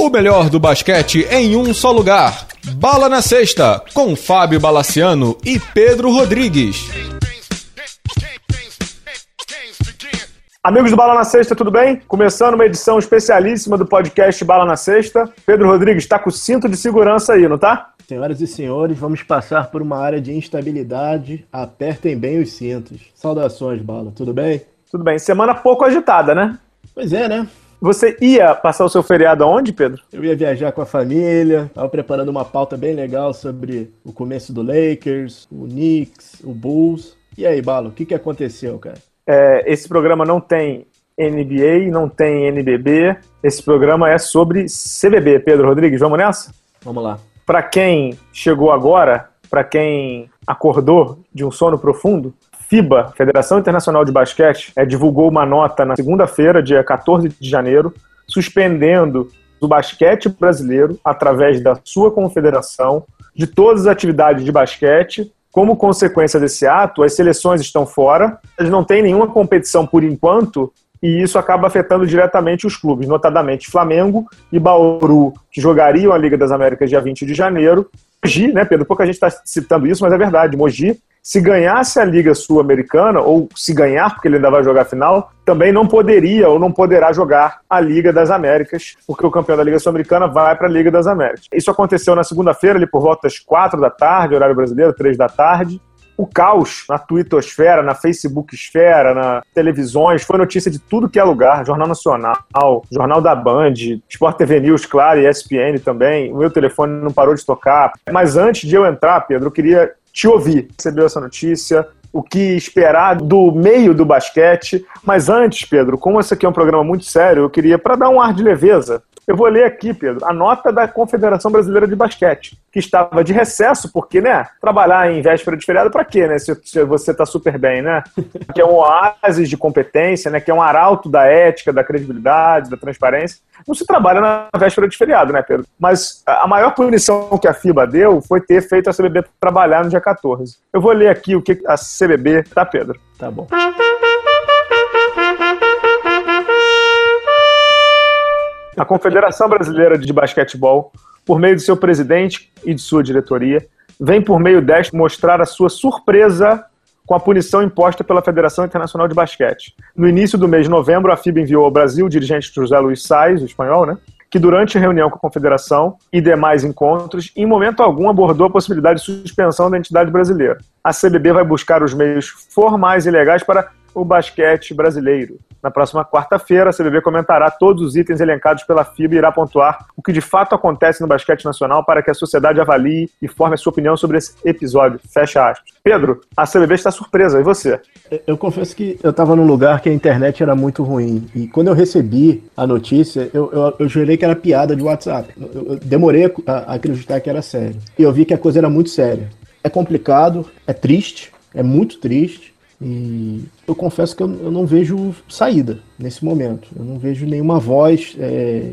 O melhor do basquete em um só lugar. Bala na Sexta, com Fábio Balaciano e Pedro Rodrigues. Amigos do Bala na Sexta, tudo bem? Começando uma edição especialíssima do podcast Bala na Sexta. Pedro Rodrigues está com o cinto de segurança aí, não tá? Senhoras e senhores, vamos passar por uma área de instabilidade. Apertem bem os cintos. Saudações, Bala. Tudo bem? Tudo bem. Semana pouco agitada, né? Pois é, né? Você ia passar o seu feriado aonde, Pedro? Eu ia viajar com a família, estava preparando uma pauta bem legal sobre o começo do Lakers, o Knicks, o Bulls. E aí, Balo, o que, que aconteceu, cara? É, esse programa não tem NBA, não tem NBB. Esse programa é sobre CBB. Pedro Rodrigues, vamos nessa? Vamos lá. Para quem chegou agora, para quem acordou de um sono profundo, FIBA, Federação Internacional de Basquete, é, divulgou uma nota na segunda-feira, dia 14 de janeiro, suspendendo o basquete brasileiro, através da sua confederação, de todas as atividades de basquete. Como consequência desse ato, as seleções estão fora, eles não têm nenhuma competição por enquanto, e isso acaba afetando diretamente os clubes, notadamente Flamengo e Bauru, que jogariam a Liga das Américas dia 20 de janeiro. Mogi, né, Pedro? Pouca gente está citando isso, mas é verdade. Mogi se ganhasse a Liga Sul-Americana, ou se ganhar, porque ele ainda vai jogar a final, também não poderia ou não poderá jogar a Liga das Américas, porque o campeão da Liga Sul-Americana vai para a Liga das Américas. Isso aconteceu na segunda-feira, ali por volta das quatro da tarde, horário brasileiro, três da tarde. O caos na Twittosfera, na Facebookesfera, na televisões, foi notícia de tudo que é lugar. Jornal Nacional, Jornal da Band, Sport TV News, claro, ESPN também. O meu telefone não parou de tocar. Mas antes de eu entrar, Pedro, eu queria te ouvir. Recebeu essa notícia, o que esperar do meio do basquete. Mas antes, Pedro, como esse aqui é um programa muito sério, eu queria, para dar um ar de leveza, eu vou ler aqui, Pedro, a nota da Confederação Brasileira de Basquete, que estava de recesso, porque, né, trabalhar em véspera de feriado para quê, né, se, se você está super bem, né? Que é um oásis de competência, né, que é um arauto da ética, da credibilidade, da transparência. Não se trabalha na véspera de feriado, né, Pedro? Mas a maior punição que a FIBA deu foi ter feito a CBB trabalhar no dia 14. Eu vou ler aqui o que a CBB, tá, Pedro? Tá bom. A Confederação Brasileira de Basquetebol, por meio de seu presidente e de sua diretoria, vem por meio desta mostrar a sua surpresa com a punição imposta pela Federação Internacional de Basquete. No início do mês de novembro, a FIBA enviou ao Brasil o dirigente José Luiz Sais, o espanhol, né? que durante a reunião com a Confederação e demais encontros, em momento algum abordou a possibilidade de suspensão da entidade brasileira. A CBB vai buscar os meios formais e legais para o basquete brasileiro. Na próxima quarta-feira, a CBB comentará todos os itens elencados pela FIBA e irá pontuar o que de fato acontece no basquete nacional para que a sociedade avalie e forme a sua opinião sobre esse episódio. Fecha aspas. Pedro, a CBB está surpresa, e você? Eu confesso que eu estava num lugar que a internet era muito ruim. E quando eu recebi a notícia, eu, eu, eu jurei que era piada de WhatsApp. Eu, eu demorei a, a acreditar que era sério. E eu vi que a coisa era muito séria. É complicado, é triste, é muito triste. E eu confesso que eu, eu não vejo saída nesse momento. Eu não vejo nenhuma voz é,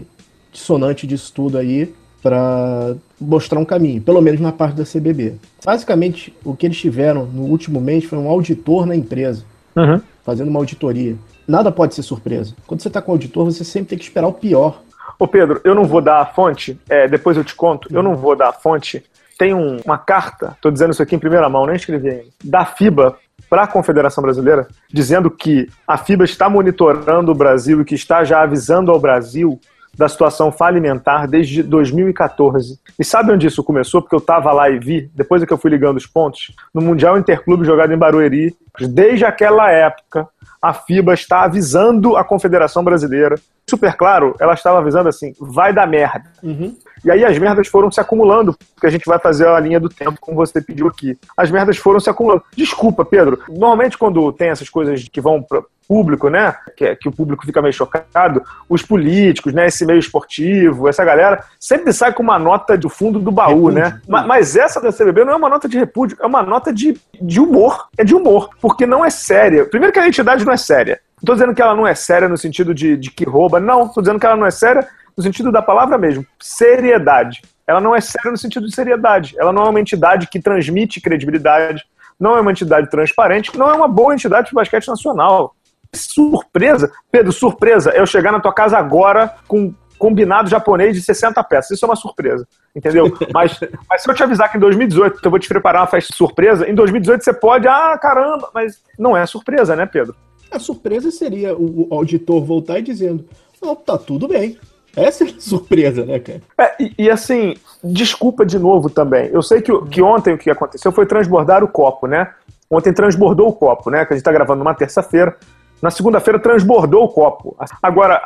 dissonante disso tudo aí para mostrar um caminho, pelo menos na parte da CBB. Basicamente, o que eles tiveram no último mês foi um auditor na empresa, uhum. fazendo uma auditoria. Nada pode ser surpresa. Quando você está com auditor, você sempre tem que esperar o pior. Ô Pedro, eu não vou dar a fonte, é, depois eu te conto, eu não vou dar a fonte. Tem um, uma carta, estou dizendo isso aqui em primeira mão, nem escrevi ainda, da FIBA para a Confederação Brasileira, dizendo que a FIBA está monitorando o Brasil e que está já avisando ao Brasil da situação falimentar desde 2014. E sabe onde isso começou? Porque eu estava lá e vi, depois é que eu fui ligando os pontos, no Mundial Interclube jogado em Barueri. Desde aquela época, a FIBA está avisando a Confederação Brasileira. Super claro, ela estava avisando assim: vai dar merda. Uhum. E aí as merdas foram se acumulando, porque a gente vai fazer a linha do tempo, como você pediu aqui. As merdas foram se acumulando. Desculpa, Pedro. Normalmente, quando tem essas coisas que vão para público, né? Que, é, que o público fica meio chocado, os políticos, né? Esse meio esportivo, essa galera sempre sai com uma nota do fundo do baú, repúdio. né? Mas, mas, essa da CBB não é uma nota de repúdio, é uma nota de, de humor. É de humor, porque não é séria. Primeiro que a entidade não é séria. Não estou dizendo que ela não é séria no sentido de, de que rouba, não. Estou dizendo que ela não é séria no sentido da palavra mesmo, seriedade. Ela não é séria no sentido de seriedade. Ela não é uma entidade que transmite credibilidade, não é uma entidade transparente, não é uma boa entidade de basquete nacional. Surpresa, Pedro, surpresa, é eu chegar na tua casa agora com combinado japonês de 60 peças. Isso é uma surpresa, entendeu? Mas, mas se eu te avisar que em 2018 eu vou te preparar uma festa surpresa, em 2018 você pode, ah, caramba, mas não é surpresa, né, Pedro? A surpresa seria o auditor voltar e dizendo: Não, tá tudo bem. Essa é a surpresa, né, cara? É, e, e, assim, desculpa de novo também. Eu sei que, que ontem o que aconteceu foi transbordar o copo, né? Ontem transbordou o copo, né? Que a gente tá gravando numa terça-feira. Na segunda-feira transbordou o copo. Agora,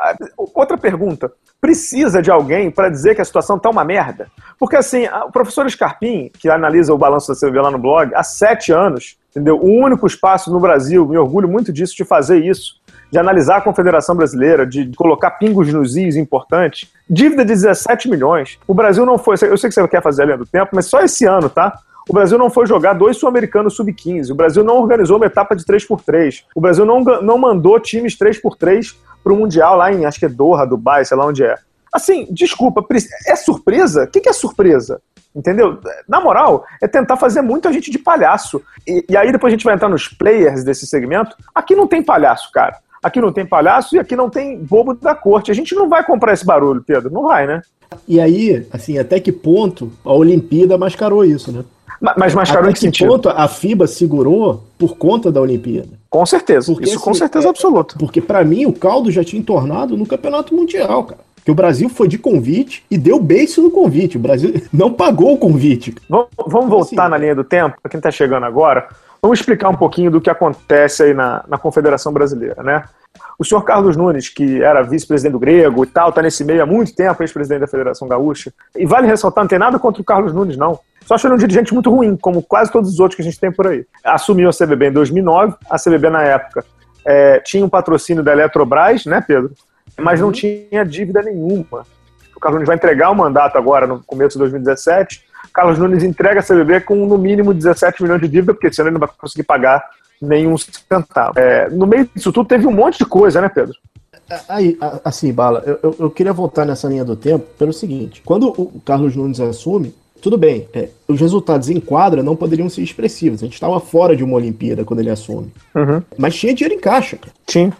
outra pergunta. Precisa de alguém para dizer que a situação tá uma merda? Porque assim, o professor Scarpim, que analisa o balanço da CVB lá no blog, há sete anos, entendeu? O único espaço no Brasil, me orgulho muito disso, de fazer isso, de analisar a Confederação Brasileira, de colocar pingos nos is importantes. Dívida de 17 milhões. O Brasil não foi. Eu sei que você quer fazer a linha do tempo, mas só esse ano, tá? O Brasil não foi jogar dois sul-americanos sub-15. O Brasil não organizou uma etapa de 3x3. O Brasil não, não mandou times 3x3 para o Mundial lá em, acho que é Doha, Dubai, sei lá onde é. Assim, desculpa, é surpresa? O que é surpresa? Entendeu? Na moral, é tentar fazer muita gente de palhaço. E, e, aí depois a gente vai entrar nos players desse segmento. Aqui não tem palhaço, cara. Aqui não tem palhaço e aqui não tem bobo da corte. A gente não vai comprar esse barulho, Pedro. Não vai, né? E aí, assim, até que ponto a Olimpíada mascarou isso, né? Mas mascarou até em que sentido? ponto a FIBA segurou por conta da Olimpíada? Com certeza. Porque, isso assim, com certeza é, absoluta. Porque para mim o caldo já tinha entornado no Campeonato Mundial, cara que o Brasil foi de convite e deu beijo no convite. O Brasil não pagou o convite. Vamos, vamos voltar assim, na linha do tempo, para quem está chegando agora. Vamos explicar um pouquinho do que acontece aí na, na Confederação Brasileira, né? O senhor Carlos Nunes, que era vice-presidente do Grego e tal, está nesse meio há muito tempo, ex-presidente da Federação Gaúcha. E vale ressaltar, não tem nada contra o Carlos Nunes, não. Só acho ele um dirigente muito ruim, como quase todos os outros que a gente tem por aí. Assumiu a CBB em 2009, a CBB na época é, tinha um patrocínio da Eletrobras, né, Pedro? Mas não uhum. tinha dívida nenhuma. O Carlos Nunes vai entregar o mandato agora, no começo de 2017. Carlos Nunes entrega a CBB com no mínimo 17 milhões de dívida, porque senão ele não vai conseguir pagar nenhum centavo. É, no meio disso tudo teve um monte de coisa, né, Pedro? Aí, assim, Bala, eu, eu, queria voltar nessa linha do tempo pelo seguinte: quando o Carlos Nunes assume, tudo bem, é, os resultados em quadra não poderiam ser expressivos. A gente estava fora de uma Olimpíada quando ele assume. Uhum. Mas tinha dinheiro em caixa. Tinha.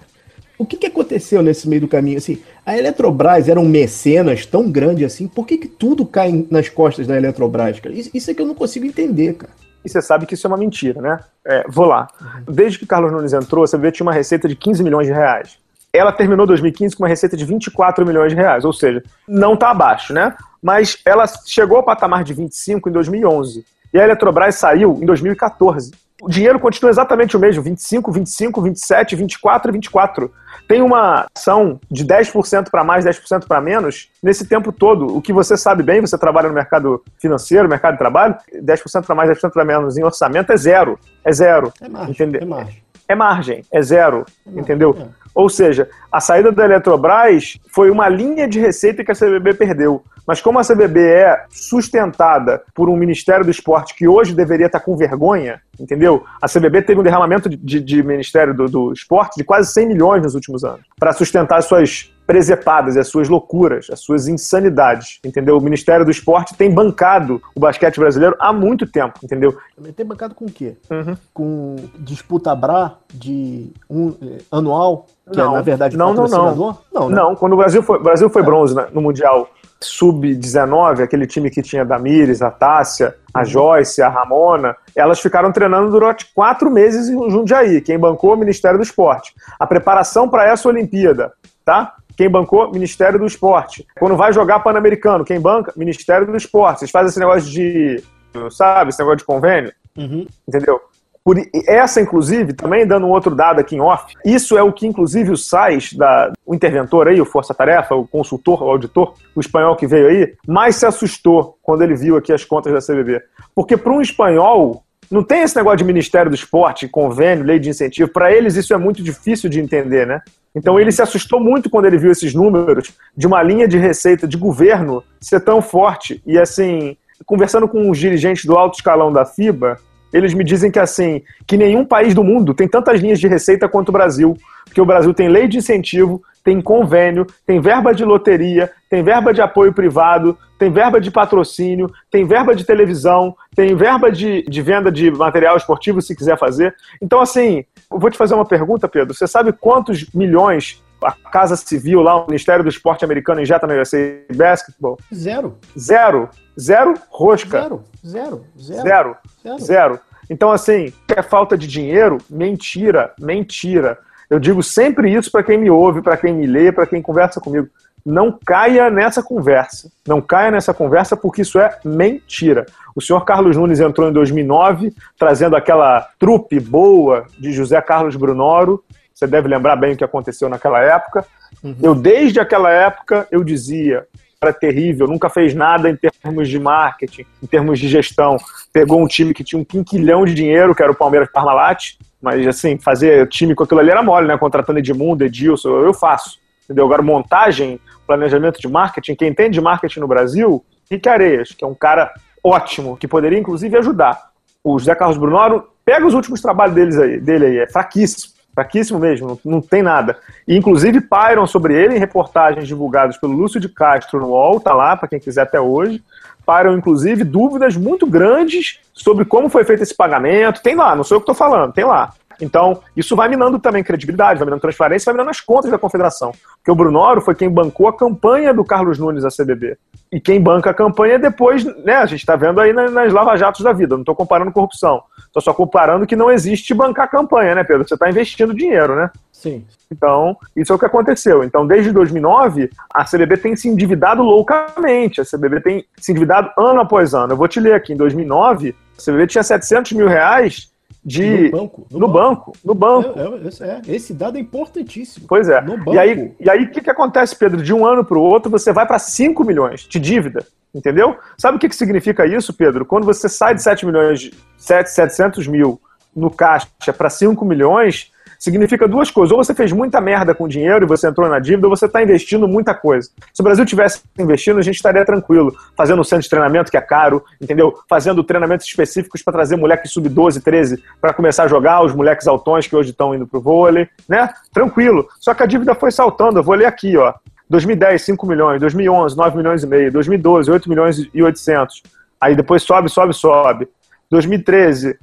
O que, que aconteceu nesse meio do caminho? Assim, a Eletrobras era um mecenas tão grande assim, por que, que tudo cai nas costas da Eletrobras, cara? Isso, é que eu não consigo entender, cara. E você sabe que isso é uma mentira, né? É, vou lá. Desde que Carlos Nunes entrou, você vê tinha uma receita de 15 milhões de reais. Ela terminou 2015 com uma receita de 24 milhões de reais, ou seja, não está abaixo, né? Mas ela chegou ao patamar de 25 em 2011. E a Eletrobras saiu em 2014 o dinheiro continua exatamente o mesmo, 25, 25, 27, 24 e 24. Tem uma ação de 10% para mais, 10% para menos nesse tempo todo. O que você sabe bem, você trabalha no mercado financeiro, mercado de trabalho, 10% para mais, 10% para menos em orçamento é zero. É zero. É margem. Entendeu? É margem. É margem, é zero. É entendeu? É. Ou seja, a saída da Eletrobras foi uma linha de receita que a CBB perdeu. Mas como a CBB é sustentada por um Ministério do Esporte que hoje deveria estar com vergonha, entendeu? A CBB teve um derramamento de, de, de Ministério do, do, Esporte de quase 100 milhões nos últimos anos para sustentar as suas presepadas, as suas loucuras, as suas insanidades, entendeu? O Ministério do Esporte tem bancado o basquete brasileiro há muito tempo, entendeu? Tem bancado com o quê? Uhum. Com disputa Bra de um eh, anual, que não, é na verdade não, não, não. Não, né? não, quando o Brasil foi, Brasil foi é. bronze né, no Mundial sub-19, aquele time que tinha a Damires, a Tássia, a uhum. Joyce, a Ramona, elas ficaram treinando durante quatro meses em Jundiaí. Quem bancou? O Ministério do Esporte. A preparação para essa Olimpíada, tá? Quem bancou? Ministério do Esporte. Quando vai jogar Pan-Americano, quem banca? Ministério do Esporte. Vocês fazem esse negócio de, sabe, esse negócio de convênio? Uhum. Entendeu? Por essa, inclusive, também dando um outro dado aqui em off, isso é o que, inclusive, o SAIS, da, o interventor aí, o Força Tarefa, o consultor, o auditor, o espanhol que veio aí, mais se assustou quando ele viu aqui as contas da CBB. Porque para um espanhol, não tem esse negócio de Ministério do Esporte, convênio, lei de incentivo. Para eles, isso é muito difícil de entender, né? Então ele se assustou muito quando ele viu esses números de uma linha de receita de governo ser tão forte. E assim, conversando com os dirigentes do alto escalão da FIBA, eles me dizem que assim, que nenhum país do mundo tem tantas linhas de receita quanto o Brasil, porque o Brasil tem lei de incentivo, tem convênio, tem verba de loteria, tem verba de apoio privado, tem verba de patrocínio, tem verba de televisão, tem verba de, de venda de material esportivo se quiser fazer. Então, assim, eu vou te fazer uma pergunta, Pedro. Você sabe quantos milhões a Casa Civil lá, o Ministério do Esporte Americano injeta no USA Basketball? Zero. Zero. Zero rosca. Zero. Zero. Zero. Zero. Zero. Zero. Então, assim, é falta de dinheiro? Mentira, mentira. Eu digo sempre isso para quem me ouve, para quem me lê, para quem conversa comigo. Não caia nessa conversa. Não caia nessa conversa porque isso é mentira. O senhor Carlos Nunes entrou em 2009, trazendo aquela trupe boa de José Carlos Brunoro. Você deve lembrar bem o que aconteceu naquela época. Uhum. Eu, desde aquela época, eu dizia: era terrível, nunca fez nada em termos de marketing, em termos de gestão. Pegou um time que tinha um quinquilhão de dinheiro, que era o Palmeiras Parmalat, mas assim, fazer time com aquilo ali era mole, né? Contratando Edmundo, Edilson, eu faço. Entendeu? Agora, montagem, planejamento de marketing, quem entende de marketing no Brasil, Rick Areias, que é um cara ótimo, que poderia inclusive ajudar. O José Carlos Brunoro, pega os últimos trabalhos deles aí, dele aí, é fraquíssimo. Fraquíssimo mesmo, não, não, tem nada. E, inclusive, pairam sobre ele em reportagens divulgadas pelo Lúcio de Castro no UOL, tá lá, para quem quiser até hoje. Pairam, inclusive, dúvidas muito grandes sobre como foi feito esse pagamento. Tem lá, não sou eu que estou falando, tem lá. Então, isso vai minando também credibilidade, vai minando transparência, vai minando as contas da confederação. Porque o Brunoro foi quem bancou a campanha do Carlos Nunes à CBB. E quem banca a campanha depois, né, a gente está vendo aí nas lava-jatos da vida, não estou comparando corrupção. Estou só comparando que não existe bancar campanha, né, Pedro? Você está investindo dinheiro, né? Sim. Então, isso é o que aconteceu. Então, desde 2009, a CBB tem se endividado loucamente. A CBB tem se endividado ano após ano. Eu vou te ler aqui. Em 2009, a CBB tinha 700 mil reais de no banco, no, no banco. banco. no banco. É, é, é, esse dado é importantíssimo. Pois é. E aí, e aí o que, que acontece, Pedro? De um ano para o outro, você vai para 5 milhões de dívida. Entendeu? Sabe o que, que significa isso, Pedro? Quando você sai de 7 milhões, 7, 700 mil no caixa para 5 milhões, significa duas coisas. Ou você fez muita merda com dinheiro e você entrou na dívida, ou você está investindo muita coisa. Se o Brasil tivesse investindo, a gente estaria tranquilo, fazendo um centro de treinamento que é caro, entendeu? Fazendo treinamentos específicos para trazer moleques sub-12, 13 para começar a jogar, os moleques altões que hoje estão indo pro vôlei, né? Tranquilo. Só que a dívida foi saltando. Eu vou ler aqui, ó. 2010, 5 milhões. 2011, 9 milhões e meio. 2012, 8 milhões e 800. Aí depois sobe, sobe, sobe. 2013,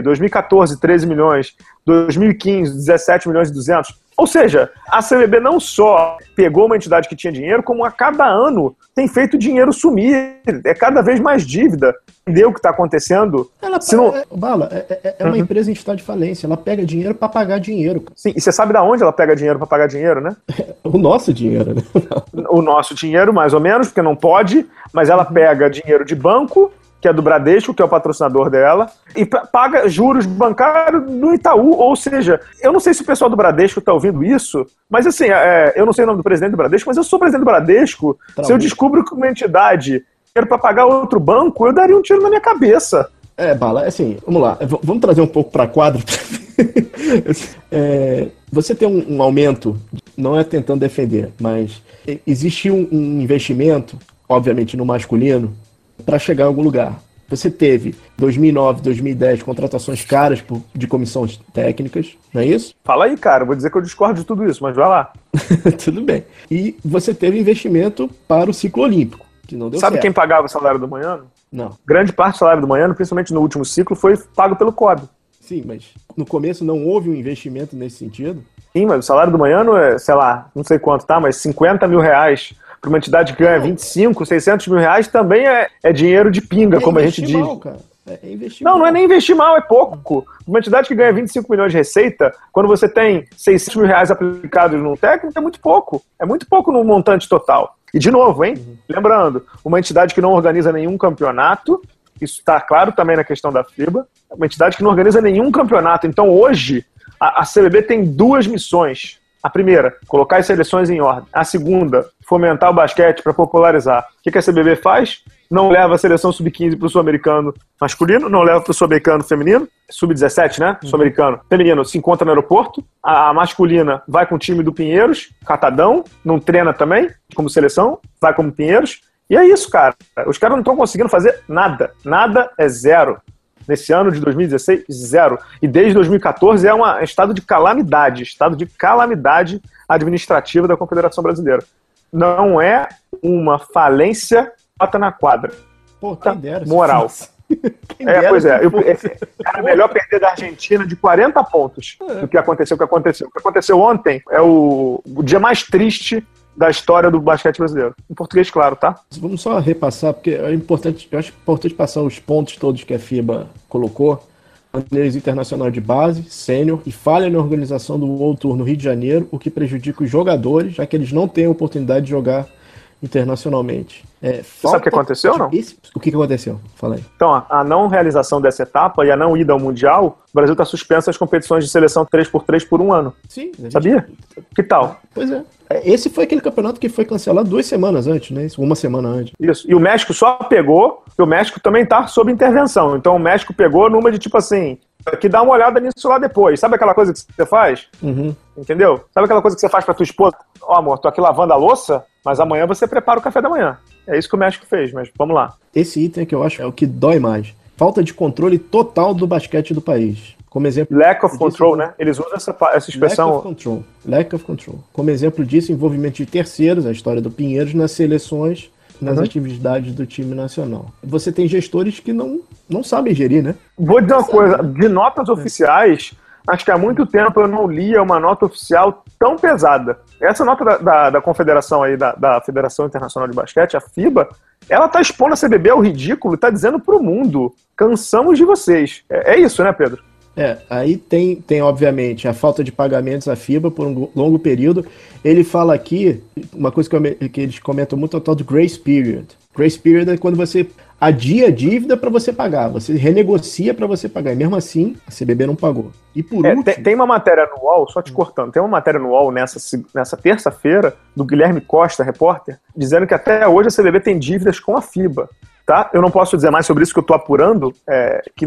2014, 13 milhões, 2015, 17 milhões e 200. Ou seja, a CBB não só pegou uma entidade que tinha dinheiro, como a cada ano tem feito dinheiro sumir. É cada vez mais dívida. Entendeu o que está acontecendo? Ela, Se não... é, Bala, é, é, uma uhum. empresa em estado de falência. Ela pega dinheiro para pagar dinheiro. Sim, e você sabe de onde ela pega dinheiro para pagar dinheiro, né? o nosso dinheiro, né? o nosso dinheiro, mais ou menos, porque não pode, mas ela pega dinheiro de banco que é do Bradesco, que é o patrocinador dela, e paga juros bancários no Itaú. Ou seja, eu não sei se o pessoal do Bradesco está ouvindo isso, mas assim, é, eu não sei o nome do presidente do Bradesco, mas eu sou presidente do Bradesco. Se eu descubro que uma entidade quer para pagar outro banco, eu daria um tiro na minha cabeça. É, Bala, assim, vamos lá, vamos trazer um pouco para quadro. é, você tem um, um, aumento, não é tentando defender, mas existe um, um investimento, obviamente no masculino, para chegar em algum lugar. Você teve 2009, 2010 contratações caras por, de comissões técnicas, não é isso? Fala aí, cara. Vou dizer que eu discordo de tudo isso, mas vai lá. tudo bem. E você teve investimento para o ciclo olímpico, que não deu Sabe certo. quem pagava o salário do manhã? Não. Grande parte do salário do manhã, principalmente no último ciclo, foi pago pelo COB. Sim, mas no começo não houve um investimento nesse sentido? Sim, mas o salário do manhã não é, sei lá, não sei quanto, tá? Mas 50 mil reais para uma entidade que ganha 25, 600 mil reais também é, é dinheiro de pinga, é como a gente diz. Mal, cara. É, é investir não, mal. não é nem investir mal, é pouco. Uma entidade que ganha 25 milhões de receita, quando você tem 600 mil reais aplicados num técnico, é muito pouco. É muito pouco no montante total. E de novo, hein? Uhum. Lembrando, uma entidade que não organiza nenhum campeonato, isso está claro também na questão da FIBA, uma entidade que não organiza nenhum campeonato. Então hoje, a, a CBB tem duas missões. A primeira, colocar as seleções em ordem. A segunda, fomentar o basquete para popularizar. O que a CBB faz? Não leva a seleção sub-15 para o sul-americano masculino, não leva para o sul-americano feminino, sub-17, né? Uhum. Sul-americano. Feminino se encontra no aeroporto. A, a, masculina vai com o time do Pinheiros, catadão, não treina também, como seleção, vai como Pinheiros. E é isso, cara. Os caras não estão conseguindo fazer nada. Nada é zero. Nesse ano de 2016, zero. E desde 2014 é um estado de calamidade estado de calamidade administrativa da Confederação Brasileira. Não é uma falência bota na quadra. Pô, tá moral. é, pois é. Eu, era melhor perder da Argentina de 40 pontos é. do que aconteceu o que aconteceu. O que aconteceu ontem é o, o dia mais triste da história do basquete brasileiro. Em português, claro, tá? Vamos só repassar, porque é importante, eu acho importante passar os pontos todos que a FIBA colocou. Maneiras internacional de base, sênior e falha na organização do World Tour no Rio de Janeiro, o que prejudica os jogadores, já que eles não têm a oportunidade de jogar internacionalmente. É, sabe o que aconteceu ou não? Esse... O que, que aconteceu? Fala aí. Então, a não realização dessa etapa e a não ida ao Mundial, o Brasil está suspenso às competições de seleção 3x3 por um ano. Sim. Gente... Sabia? Que tal? Pois é. é. Esse foi aquele campeonato que foi cancelado duas semanas antes, né? Uma semana antes. Isso. E o México só pegou, porque o México também está sob intervenção. Então o México pegou numa de tipo assim, que dá uma olhada nisso lá depois. Sabe aquela coisa que você faz? Uhum. Entendeu? Sabe aquela coisa que você faz pra tua esposa? Ó, oh, amor, tô aqui lavando a louça, mas amanhã você prepara o café da manhã. É isso que o México fez, mas vamos lá. Esse item que eu acho é o que dói mais. Falta de controle total do basquete do país. Como exemplo. Lack of control, né? Eles usam essa, essa expressão. Lack of control. Lack of control. Como exemplo disso, envolvimento de terceiros, a história do Pinheiros, nas seleções nas uhum. atividades do time nacional. Você tem gestores que não, não sabem gerir, né? Vou dizer uma coisa, de notas é. oficiais, acho que há muito tempo eu não lia uma nota oficial tão pesada. Essa nota da, da, da confederação aí, da, da, Federação Internacional de Basquete, a FIBA, ela tá expondo a CBB ao ridículo e tá dizendo pro mundo, cansamos de vocês. É, é isso, né, Pedro? É, aí tem, tem, obviamente, a falta de pagamentos à FIBA por um longo período. Ele fala aqui, uma coisa que, eu, que eles comentam muito é o tal do grace period. Grace period é quando você adia a dívida para você pagar, você renegocia para você pagar. E mesmo assim, a CBB não pagou. E por é, último... tem, tem, uma matéria no UOL, só te cortando, tem uma matéria no UOL nessa, nessa terça-feira, do Guilherme Costa, repórter, dizendo que até hoje a CBB tem dívidas com a FIBA. Tá? Eu não posso dizer mais sobre isso que eu estou apurando, é, que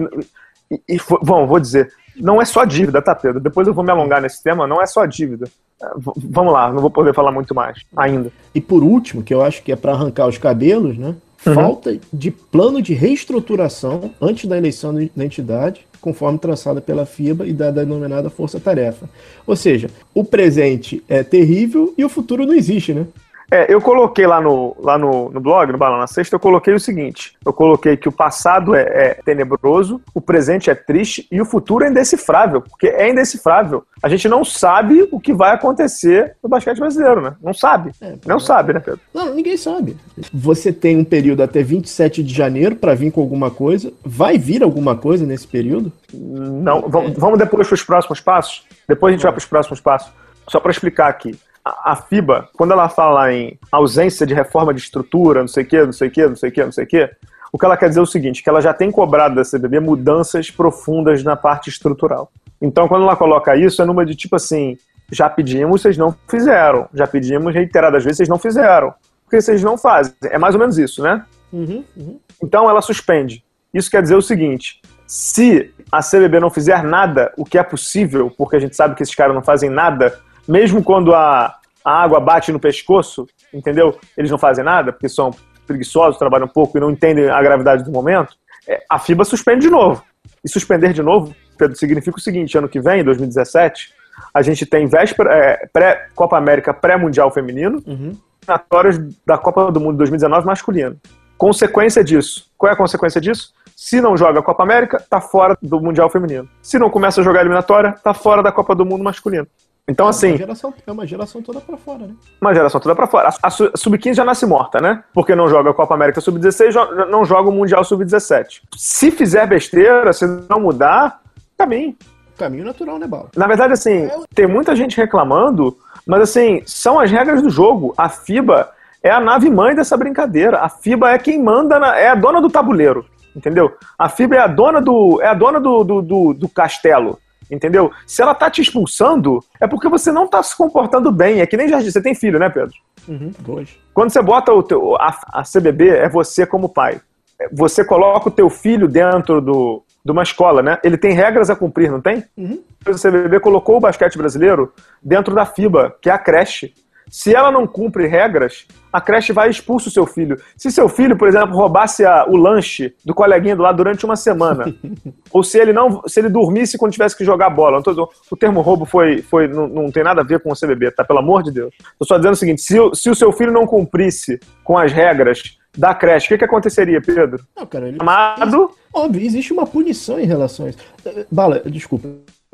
e, e bom, vou dizer, não é só dívida, tá, Pedro? Depois eu vou me alongar nesse tema, não é só dívida. É, vamos lá, não vou poder falar muito mais ainda. E por último, que eu acho que é para arrancar os cabelos, né? Uhum. Falta de plano de reestruturação antes da eleição da entidade, conforme traçada pela FIBA e da denominada Força Tarefa. Ou seja, o presente é terrível e o futuro não existe, né? É, eu coloquei lá no, lá no, no blog, no Balão na Sexta, eu coloquei o seguinte: eu coloquei que o passado é, é, tenebroso, o presente é triste e o futuro é indecifrável, porque é indecifrável. A gente não sabe o que vai acontecer no basquete brasileiro, né? Não sabe. É, não sabe, né, Pedro? Não, ninguém sabe. Você tem um período até 27 de janeiro para vir com alguma coisa. Vai vir alguma coisa nesse período? Não. Vamos depois para os próximos passos? Depois a gente vai para os próximos passos. Só para explicar aqui a FIBA, quando ela fala em ausência de reforma de estrutura, não sei o quê, não sei o quê, não sei o quê, não sei o quê, o que ela quer dizer é o seguinte, que ela já tem cobrado da CBB mudanças profundas na parte estrutural. Então, quando ela coloca isso, é numa de tipo assim, já pedimos, vocês não fizeram. Já pedimos reiteradas vezes, vocês não fizeram. Porque vocês não fazem. É mais ou menos isso, né? Uhum, uhum. Então, ela suspende. Isso quer dizer o seguinte, se a CBB não fizer nada, o que é possível, porque a gente sabe que esses caras não fazem nada, mesmo quando a, a água bate no pescoço, entendeu? Eles não fazem nada, porque são preguiçosos, trabalham pouco e não entendem a gravidade do momento. É, a FIBA suspende de novo. E suspender de novo, Pedro, significa o seguinte: ano que vem, 2017, a gente tem véspera, é, pré-Copa América pré-Mundial Feminino, uhum. da Copa do Mundo 2019 masculino. Consequência disso. Qual é a consequência disso? Se não joga a Copa América, tá fora do Mundial Feminino. Se não começa a jogar a eliminatória, tá fora da Copa do Mundo masculino. Então, assim. É uma geração, é uma geração toda pra fora, né? Uma geração toda pra fora. A, a Sub-15 já nasce morta, né? Porque não joga a Copa América Sub-16, não joga o Mundial Sub-17. Se fizer besteira, se não mudar, caminho. Caminho natural, né, Bala? Na verdade, assim, tem muita gente reclamando, mas, assim, são as regras do jogo. A FIBA é a nave mãe dessa brincadeira. A FIBA é quem manda, na, é a dona do tabuleiro, entendeu? A FIBA é a dona do, é a dona do, do, do, do castelo. Entendeu? Se ela tá te expulsando, é porque você não tá se comportando bem. É que nem jardim. Você tem filho, né, Pedro? Uhum, dois. Quando você bota o teu, a, a CBB, é você como pai. Você coloca o teu filho dentro do, de uma escola, né? Ele tem regras a cumprir, não tem? Uhum. O CBB colocou o basquete brasileiro dentro da FIBA, que é a creche. Se ela não cumpre regras, a creche vai expulso o seu filho. Se seu filho, por exemplo, roubasse a, o lanche do coleguinha do lado durante uma semana, ou se ele não, se ele dormisse quando tivesse que jogar bola, tô, o termo roubo foi, foi não, não, tem nada a ver com o CBB, tá? Pelo amor de Deus. Tô só dizendo o seguinte: se, se o seu filho não cumprisse com as regras da creche, o que, que aconteceria, Pedro? Não, cara, ele... Amado. Óbvio, existe uma punição em relação a isso. Eh, Bala, desculpa,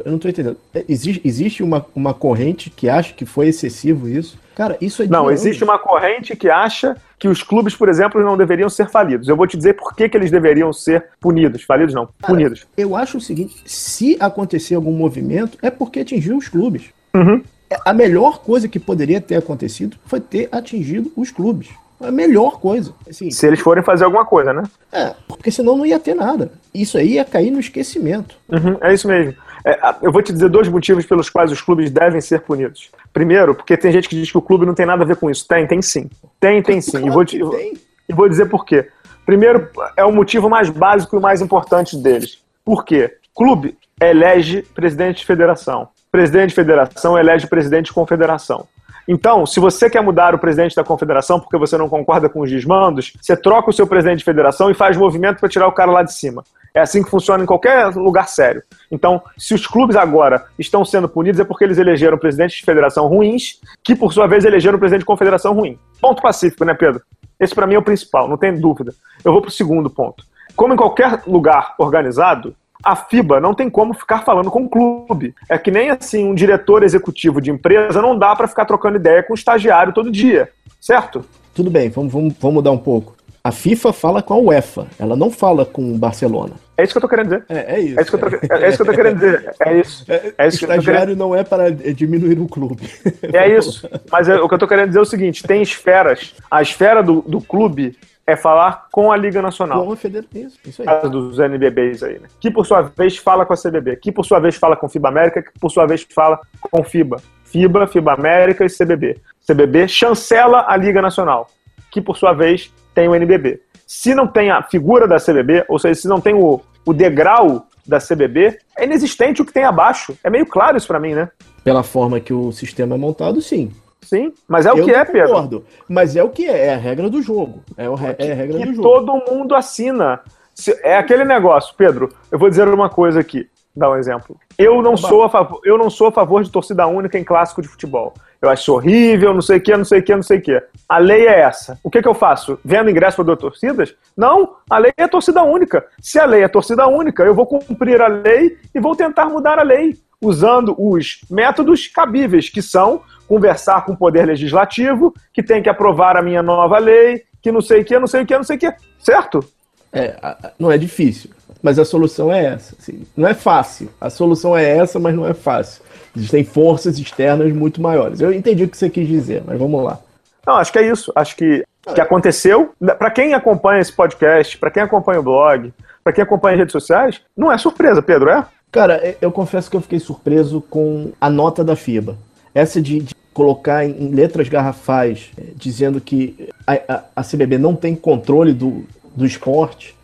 eu não tô entendendo. Eh, Existe, existe uma, uma corrente que acha que foi excessivo isso? Cara, isso é Não, existe uma corrente que acha que os clubes, por exemplo, não deveriam ser falidos. Eu vou te dizer por que, que eles deveriam ser punidos. Falidos não, punidos. Eu acho o seguinte: se acontecer algum movimento, é porque atingiu os clubes. Uhum. A melhor coisa que poderia ter acontecido foi ter atingido os clubes. A melhor coisa. Assim, Se eles forem fazer alguma coisa, né? é, porque senão não ia ter nada. Isso aí ia cair no esquecimento. Uhum, é isso mesmo. É, eu vou te dizer dois motivos pelos quais os clubes devem ser punidos. Primeiro, porque tem gente que diz que o clube não tem nada a ver com isso. Tem, tem sim. Tem, tem sim. E vou, te, que tem. e vou dizer por quê. Primeiro, é o motivo mais básico e o mais importante deles. Por quê? Clube elege presidente de federação. Presidente de federação elege presidente de confederação. Então, se você quer mudar o presidente da confederação porque você não concorda com os desmandos, você troca o seu presidente de federação e faz movimento para tirar o cara lá de cima. É assim que funciona em qualquer lugar sério. Então, se os clubes agora estão sendo punidos, é porque eles elegeram presidentes de federação ruins, que por sua vez elegeram presidente de confederação ruim. Ponto pacífico, né, Pedro? Esse para mim é o principal, não tem dúvida. Eu vou para o segundo ponto. Como em qualquer lugar organizado, a FIBA não tem como ficar falando com o clube. É que nem assim um diretor executivo de empresa não dá para ficar trocando ideia com o estagiário todo dia, certo? Tudo bem, vamos, vamos, vamos mudar um pouco. A FIFA fala com a UEFA, ela não fala com o Barcelona. É isso que eu tô querendo dizer. É, é isso. É isso que eu tô, é isso que eu tô querendo dizer. É isso. É isso tô querendo Estagiário não é para diminuir o clube. É isso. Mas é- o que eu tô querendo dizer é o seguinte: tem esferas. A esfera do, do clube é falar com a Liga Nacional. Com a federação. Isso, aí. dos NBBs aí, né? Que por sua vez fala com a CBB, que por sua vez fala com FIBA América, que por sua vez fala com FIBA. FIBA, FIBA América e CBB. CBB chancela a Liga Nacional, que por sua vez tem o NBB. Se não tem a figura da CBB, ou seja, se não tem o, o degrau da CBB, é inexistente o que tem abaixo. É meio claro isso pra mim, né? Pela forma que o sistema é montado, sim. Sim, mas é o Eu que é, Pedro. concordo, Mas é o que é, é a regra do jogo. É, o é a regra do que jogo. todo mundo assina. Se- É aquele negócio, Pedro. Eu vou dizer uma coisa aqui, dar um exemplo. Eu não sou a favor, eu não sou a favor de torcida única em clássico de futebol. Eu acho horrível, não sei o que, não sei o que, não sei o que. A lei é essa. O que, que eu faço? Vendo ingresso para duas torcidas? Não, a lei é torcida única. Se a lei é torcida única, eu vou cumprir a lei e vou tentar mudar a lei usando os métodos cabíveis, que são conversar com o poder legislativo, que tem que aprovar a minha nova lei, que não sei o que, não sei o que, não sei o que. Certo? É, não é difícil, mas a solução é essa. assim. Não é fácil. A solução é essa, mas não é fácil. Existem forças externas muito maiores. Eu entendi o que você quis dizer, mas vamos lá. Não, acho que é isso. Acho que, que aconteceu. Para quem acompanha esse podcast, para quem acompanha o blog, para quem acompanha as redes sociais, não é surpresa, Pedro, é? Cara, eu- eu confesso que eu fiquei surpreso com a nota da FIBA. Essa de, de colocar em, letras garrafais, eh, dizendo que a, a- a CBB não tem controle do, do esporte,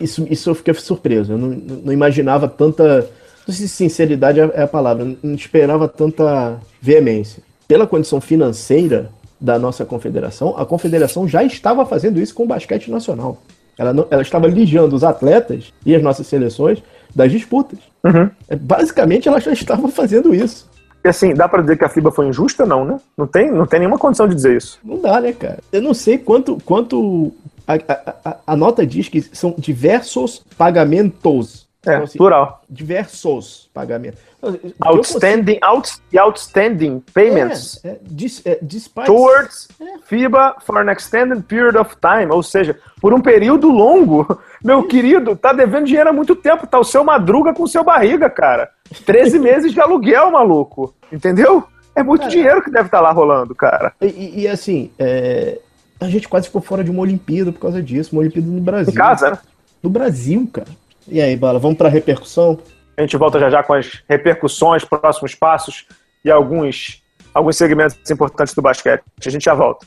isso, isso eu fiquei surpreso. Eu não, não imaginava tanta. Não sei se sinceridade é é a palavra, não esperava tanta veemência. Pela condição financeira da nossa confederação, a confederação já estava fazendo isso com o basquete nacional. Ela, não- ela estava lijando os atletas e as nossas seleções das disputas. É, Basicamente, ela já estava fazendo isso. E assim, dá para dizer que a FIBA foi injusta? Não, né? Não tem, não tem nenhuma condição de dizer isso. Não dá, né, cara? Eu não sei quanto. quanto a, a- a- a nota diz que são diversos pagamentos. É, Então, assim, plural. diversos pagamentos. Então, eu Outstanding, out, outstanding payments É, é, dis, é, despite- towards É. FIBA for an extended period of time. Ou seja, por um período longo. Meu querido, tá devendo dinheiro há muito tempo. Tá o seu madruga com o seu barriga, cara. 13 meses de aluguel, maluco. Entendeu? É muito Cara. dinheiro que deve estar lá rolando, cara. E, e- e, assim, é, a gente quase ficou fora de uma Olimpíada por causa disso. Uma Olimpíada no Brasil. Em casa, né? No Brasil, cara. E aí, Bala, vamos pra repercussão? A gente volta já já com as repercussões, próximos passos e alguns, alguns segmentos importantes do basquete. A gente já volta.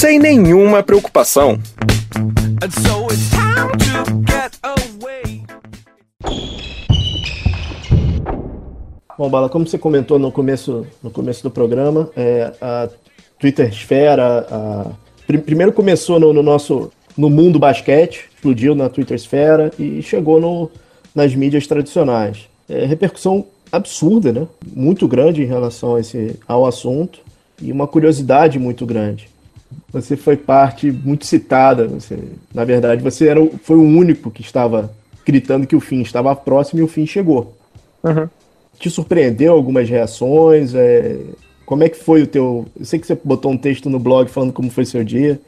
sem nenhuma preocupação. Bom, Bala, como você comentou no começo, no começo do programa, é, a Twitter Esfera, a... primeiro começou no, no, nosso no mundo basquete, explodiu na Twitter Esfera e chegou no, nas mídias tradicionais. É, repercussão absurda, né? Muito grande em relação a esse, ao assunto e uma curiosidade muito grande. Você foi parte muito citada. Você, na verdade, você era, foi o único que estava gritando que o fim estava próximo e o fim chegou. Uhum. Te surpreendeu algumas reações? É, como é que foi o teu. Eu sei que você botou um texto no blog falando como foi seu dia.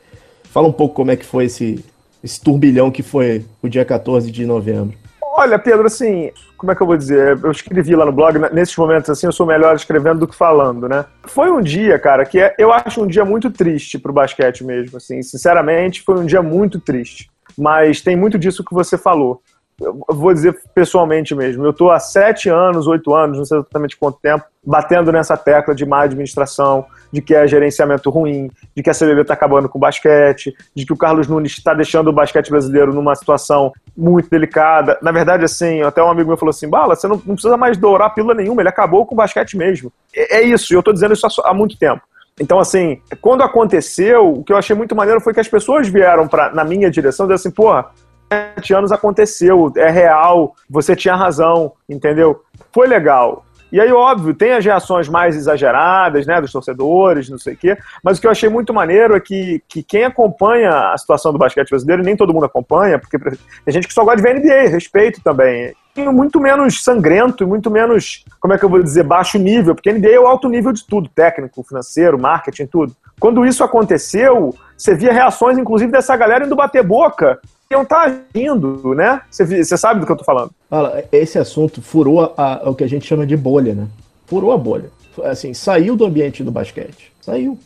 Fala um pouco como é que foi esse, esse turbilhão que foi o dia 14 de novembro. Olha, Pedro, assim, como é que eu vou dizer? Eu escrevi lá no blog, nesses momentos assim, eu sou melhor escrevendo do que falando, né? Foi um dia, cara, que é, eu acho um dia muito triste pro basquete mesmo, assim, sinceramente, foi um dia muito triste. Mas tem muito disso que você falou vou dizer pessoalmente mesmo, eu estou há sete anos, oito anos, não sei exatamente quanto tempo, batendo nessa tecla de má administração, de que é gerenciamento ruim, de que a CBB está acabando com o basquete, de que o Carlos Nunes está deixando o basquete brasileiro numa situação muito delicada. Na verdade, assim, até um amigo meu falou assim, Bala, você não, não precisa mais dourar pílula nenhuma, ele acabou com o basquete mesmo. É, é isso, eu estou dizendo isso há, há muito tempo. Então, assim, quando aconteceu, o que eu achei muito maneiro foi que as pessoas vieram pra, na minha direção e assim, porra, sete anos aconteceu, é real, você tinha razão, entendeu? Foi legal. E aí, óbvio, tem as reações mais exageradas, né, dos torcedores, não sei o quê, mas o que eu achei muito maneiro é que, que quem acompanha a situação do basquete brasileiro, nem todo mundo acompanha, porque tem gente que só gosta de ver NBA, respeito também, muito menos sangrento muito menos, como é que eu vou dizer, baixo nível, porque NBA é o alto nível de tudo, técnico, financeiro, marketing, tudo. Quando isso aconteceu, você via reações, inclusive, dessa galera indo bater boca iam estar tá agindo, né? Você, sabe do que eu tô falando. Fala, esse assunto furou a, a, o que a gente chama de bolha, né? Furou a bolha. Assim, saiu do ambiente do basquete. Saiu.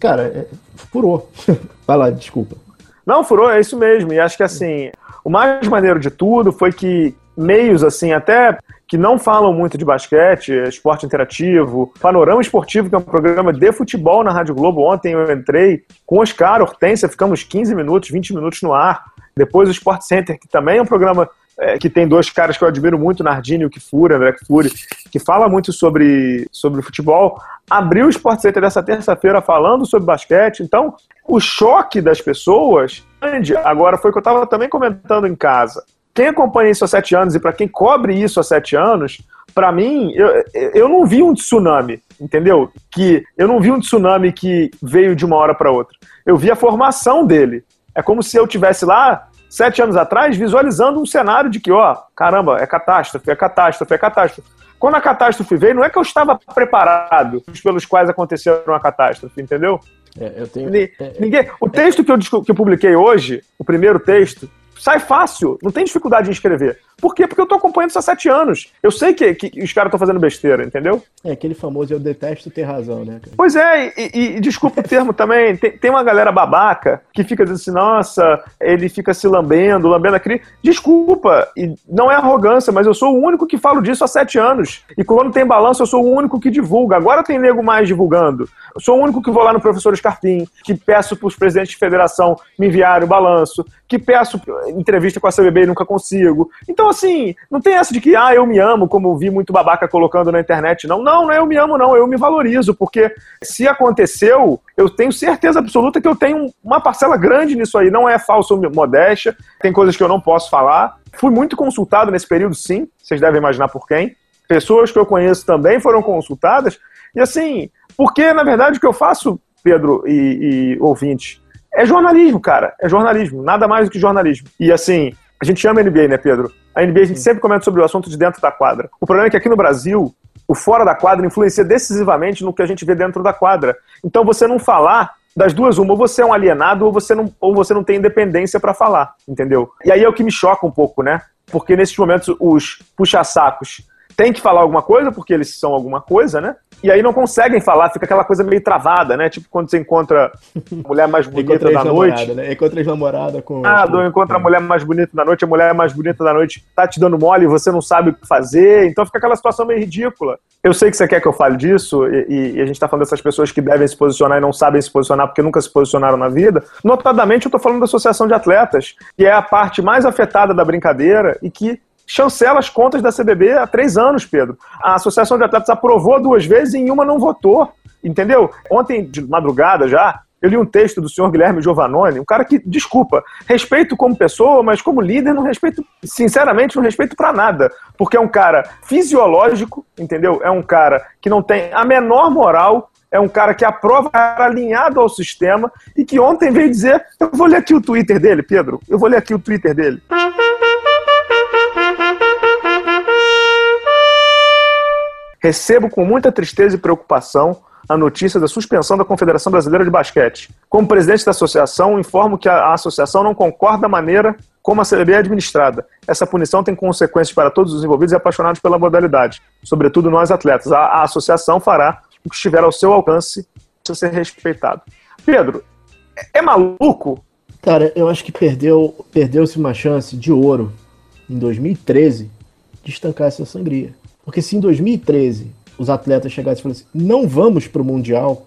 Cara, é, furou. Vai lá, desculpa. Não, furou, é isso mesmo. E acho que assim, o mais maneiro de tudo foi que meios assim, até que não falam muito de basquete, esporte interativo, Panorama Esportivo, que é um programa de futebol na Rádio Globo. Ontem eu entrei com Oscar, Hortência, ficamos 15 minutos, 20 minutos no ar. Depois o Sport Center, que também é um programa é, que tem dois caras que eu admiro muito, Nardini e o Kifuri, André Kifuri, que fala muito sobre, sobre futebol. Abriu o Sport Center dessa terça-feira falando sobre basquete. Então, o choque das pessoas, grande. Agora, foi o que eu estava também comentando em casa. Quem acompanha isso há sete anos e para quem cobre isso há sete anos, para mim, eu, eu não vi um tsunami, entendeu? Que eu não vi um tsunami que veio de uma hora para outra. Eu vi a formação dele. É como se eu tivesse lá, sete anos atrás, visualizando um cenário de que, ó, caramba, é catástrofe, é catástrofe, é catástrofe. Quando a catástrofe veio, não é que eu estava preparado pelos quais aconteceu uma catástrofe, entendeu? É, eu tenho... Ninguém... O texto que eu, que eu publiquei hoje, o primeiro texto, sai fácil, não tem dificuldade em escrever. Por quê? Porque eu tô acompanhando isso há sete anos. Eu sei que, que os caras estão fazendo besteira, entendeu? É aquele famoso eu detesto ter razão, né? Cara? Pois é, e, e, e desculpa o termo também, tem, tem, uma galera babaca que fica dizendo assim, nossa, ele fica se lambendo, lambendo aquele. Desculpa, e não é arrogância, mas eu sou o único que falo disso há sete anos. E quando tem balanço, eu sou o único que divulga. Agora tem nego mais divulgando. Eu sou o único que vou lá no professor Scarpim, que peço para os presidentes de federação me enviarem o balanço, que peço entrevista com a CBB e nunca consigo. Então, assim, não tem essa de que, ah, eu me amo, como vi muito babaca colocando na internet. Não, não, não é eu me amo, não, eu me valorizo, porque se aconteceu, eu tenho certeza absoluta que eu tenho uma parcela grande nisso aí. Não é falso modéstia, tem coisas que eu não posso falar. Fui muito consultado nesse período, sim, vocês devem imaginar por quem. Pessoas que eu conheço também foram consultadas. E assim, porque na verdade o que eu faço, Pedro e, e ouvintes, é jornalismo, cara. É jornalismo, nada mais do que jornalismo. E assim, a gente chama NBA, né, Pedro? A NBA a gente sempre comenta sobre o assunto de dentro da quadra. O problema é que aqui no Brasil, o fora da quadra influencia decisivamente no que a gente vê dentro da quadra. Então você não falar das duas, uma, ou você é um alienado ou você não, ou você não tem independência para falar, entendeu? E aí é o que me choca um pouco, né? Porque nesses momentos os puxa-sacos têm que falar alguma coisa, porque eles são alguma coisa, né? E aí não conseguem falar, fica aquela coisa meio travada, né? Tipo quando você encontra a mulher mais bonita da noite. Né? Encontra as namoradas com. Ah, do encontra a mulher mais bonita da noite, a mulher mais bonita da noite tá te dando mole e você não sabe o que fazer. Então fica aquela situação meio ridícula. Eu sei que você quer que eu fale disso, e, e a gente tá falando dessas pessoas que devem se posicionar e não sabem se posicionar porque nunca se posicionaram na vida. Notadamente, eu tô falando da Associação de Atletas, que é a parte mais afetada da brincadeira e que chancela as contas da CBB há três anos, Pedro. A Associação de Atletas aprovou duas vezes e em uma não votou. Entendeu? Ontem, de madrugada já, eu li um texto do senhor Guilherme Giovannone, um cara que, desculpa, respeito como pessoa, mas como líder não respeito, sinceramente, não respeito para nada. Porque é um cara fisiológico, entendeu? É um cara que não tem a menor moral, é um cara que aprova alinhado ao sistema e que ontem veio dizer. Eu vou ler aqui o Twitter dele, Pedro. Eu vou ler aqui o Twitter dele. Recebo com muita tristeza e preocupação a notícia da suspensão da Confederação Brasileira de Basquete. Como presidente da associação, informo que a, associação não concorda da maneira como a CBB é administrada. Essa punição tem consequências para todos os envolvidos e apaixonados pela modalidade, sobretudo nós atletas. A, a associação fará o que estiver ao seu alcance para ser respeitado. Pedro, é, é maluco? Cara, eu acho que perdeu perdeu-se uma chance de ouro em 2013 de estancar essa sangria. Porque se em 2013 os atletas chegassem e falassem não vamos para o Mundial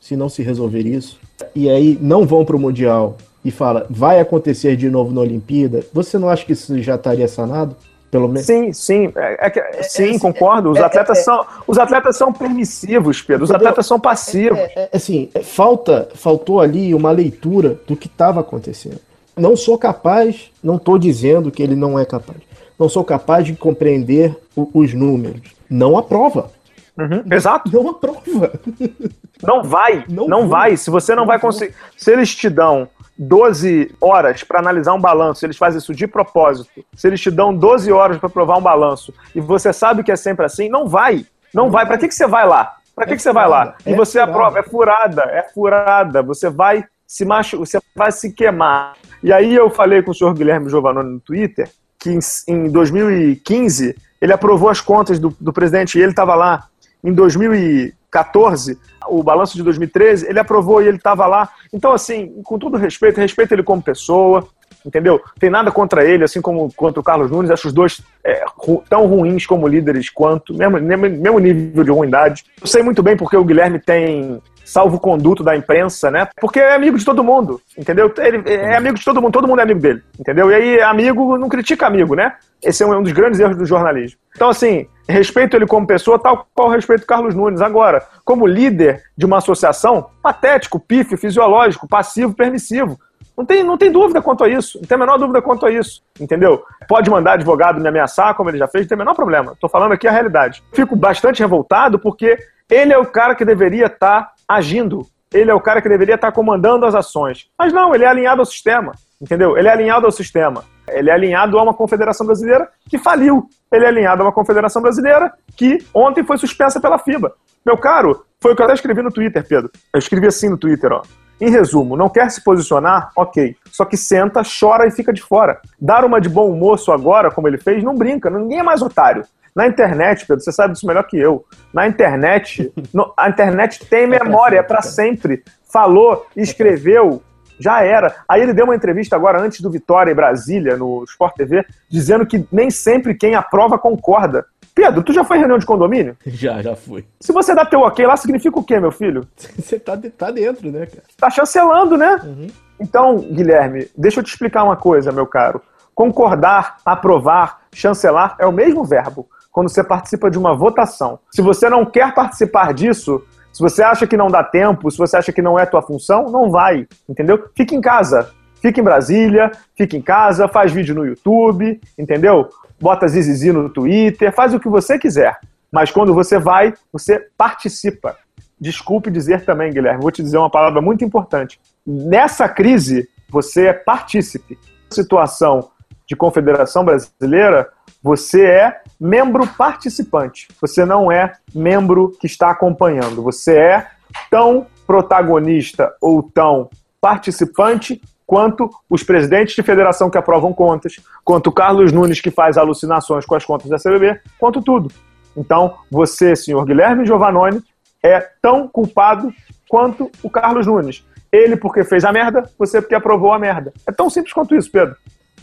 se não se resolver isso, e aí não vão para o Mundial e fala vai acontecer de novo na Olimpíada, você não acha que isso já estaria sanado? Pelo menos. Sim, sim, é, é, é, sim, concordo. Os é, atletas é, são, os atletas são permissivos, Pedro. Os entendeu? atletas são passivos. assim, falta, faltou ali uma leitura do que estava acontecendo. Não sou capaz, não estou dizendo que ele não é capaz não sou capaz de compreender o, os números. Não aprova. Uhum, exato. Não aprova. Não vai. Não, não vai. Se você não, não vai conseguir. Se eles te dão 12 horas para analisar um balanço, eles fazem isso de propósito. Se eles te dão 12 horas para provar um balanço e você sabe que é sempre assim, não vai. Não, vai. Para que, que você vai lá? Para que, é que você vai lá? E é você furada. aprova. É furada, é furada. Você vai se machu... você vai se queimar. E aí eu falei com o senhor Guilherme Giovanoni no Twitter que em, em 2015 ele aprovou as contas do, do presidente e ele estava lá. Em 2014, o balanço de 2013, ele aprovou e ele estava lá. Então, assim, com todo respeito, respeito ele como pessoa, entendeu? Tem nada contra ele, assim como contra o Carlos Nunes. Acho os dois é, ru tão ruins como líderes quanto, mesmo, mesmo nível de ruindade. Eu sei muito bem porque o Guilherme tem salvo-conduto da imprensa, né? Porque é amigo de todo mundo, entendeu? Ele é amigo de todo mundo, todo mundo é amigo dele, entendeu? E aí, amigo não critica amigo, né? Esse é um dos grandes erros do jornalismo. Então, assim, respeito ele como pessoa, tal qual respeito Carlos Nunes. Agora, como líder de uma associação, patético, pífio, fisiológico, passivo, permissivo. Não tem, não tem dúvida quanto a isso. Não tem a menor dúvida quanto a isso. Entendeu? Pode mandar advogado me ameaçar, como ele já fez, não tem o menor problema. Estou falando aqui a realidade. Fico bastante revoltado porque ele é o cara que deveria estar tá agindo. Ele é o cara que deveria estar comandando as ações. Mas não, ele é alinhado ao sistema. Entendeu? Ele é alinhado ao sistema. Ele é alinhado a uma confederação brasileira que faliu. Ele é alinhado a uma confederação brasileira que ontem foi suspensa pela FIBA. Meu caro, foi o que eu até escrevi no Twitter, Pedro. Eu escrevi assim no Twitter, ó. Em resumo, não quer se posicionar? Ok. Só que senta, chora e fica de fora. Dar uma de bom moço agora, como ele fez, não brinca. Ninguém é mais otário. Na internet, Pedro, você sabe disso melhor que eu. Na internet, no, a internet tem memória, é para sempre. Falou, escreveu, já era. Aí ele deu uma entrevista agora antes do Vitória em Brasília, no Sport TV, dizendo que nem sempre quem aprova concorda. Pedro, tu já foi em reunião de condomínio? Já, já fui. Se você dá teu ok lá, significa o quê, meu filho? Você tá, tá dentro, né, cara? Tá chancelando, né? Uhum. Então, Guilherme, deixa eu te explicar uma coisa, meu caro. Concordar, aprovar, chancelar é o mesmo verbo quando você participa de uma votação. Se você não quer participar disso, se você acha que não dá tempo, se você acha que não é tua função, não vai, entendeu? Fica em casa. Fica em Brasília, fica em casa, faz vídeo no YouTube, entendeu? Bota zizizi no Twitter, faz o que você quiser. Mas quando você vai, você participa. Desculpe dizer também, Guilherme, vou te dizer uma palavra muito importante. Nessa crise, você é partícipe. Situação de confederação brasileira, você é membro participante. Você não é membro que está acompanhando. Você é tão protagonista ou tão participante quanto os presidentes de federação que aprovam contas, quanto o Carlos Nunes que faz alucinações com as contas da CBB, quanto tudo. Então, você, senhor Guilherme Giovannoni, é tão culpado quanto o Carlos Nunes. Ele porque fez a merda, você porque aprovou a merda. É tão simples quanto isso, Pedro.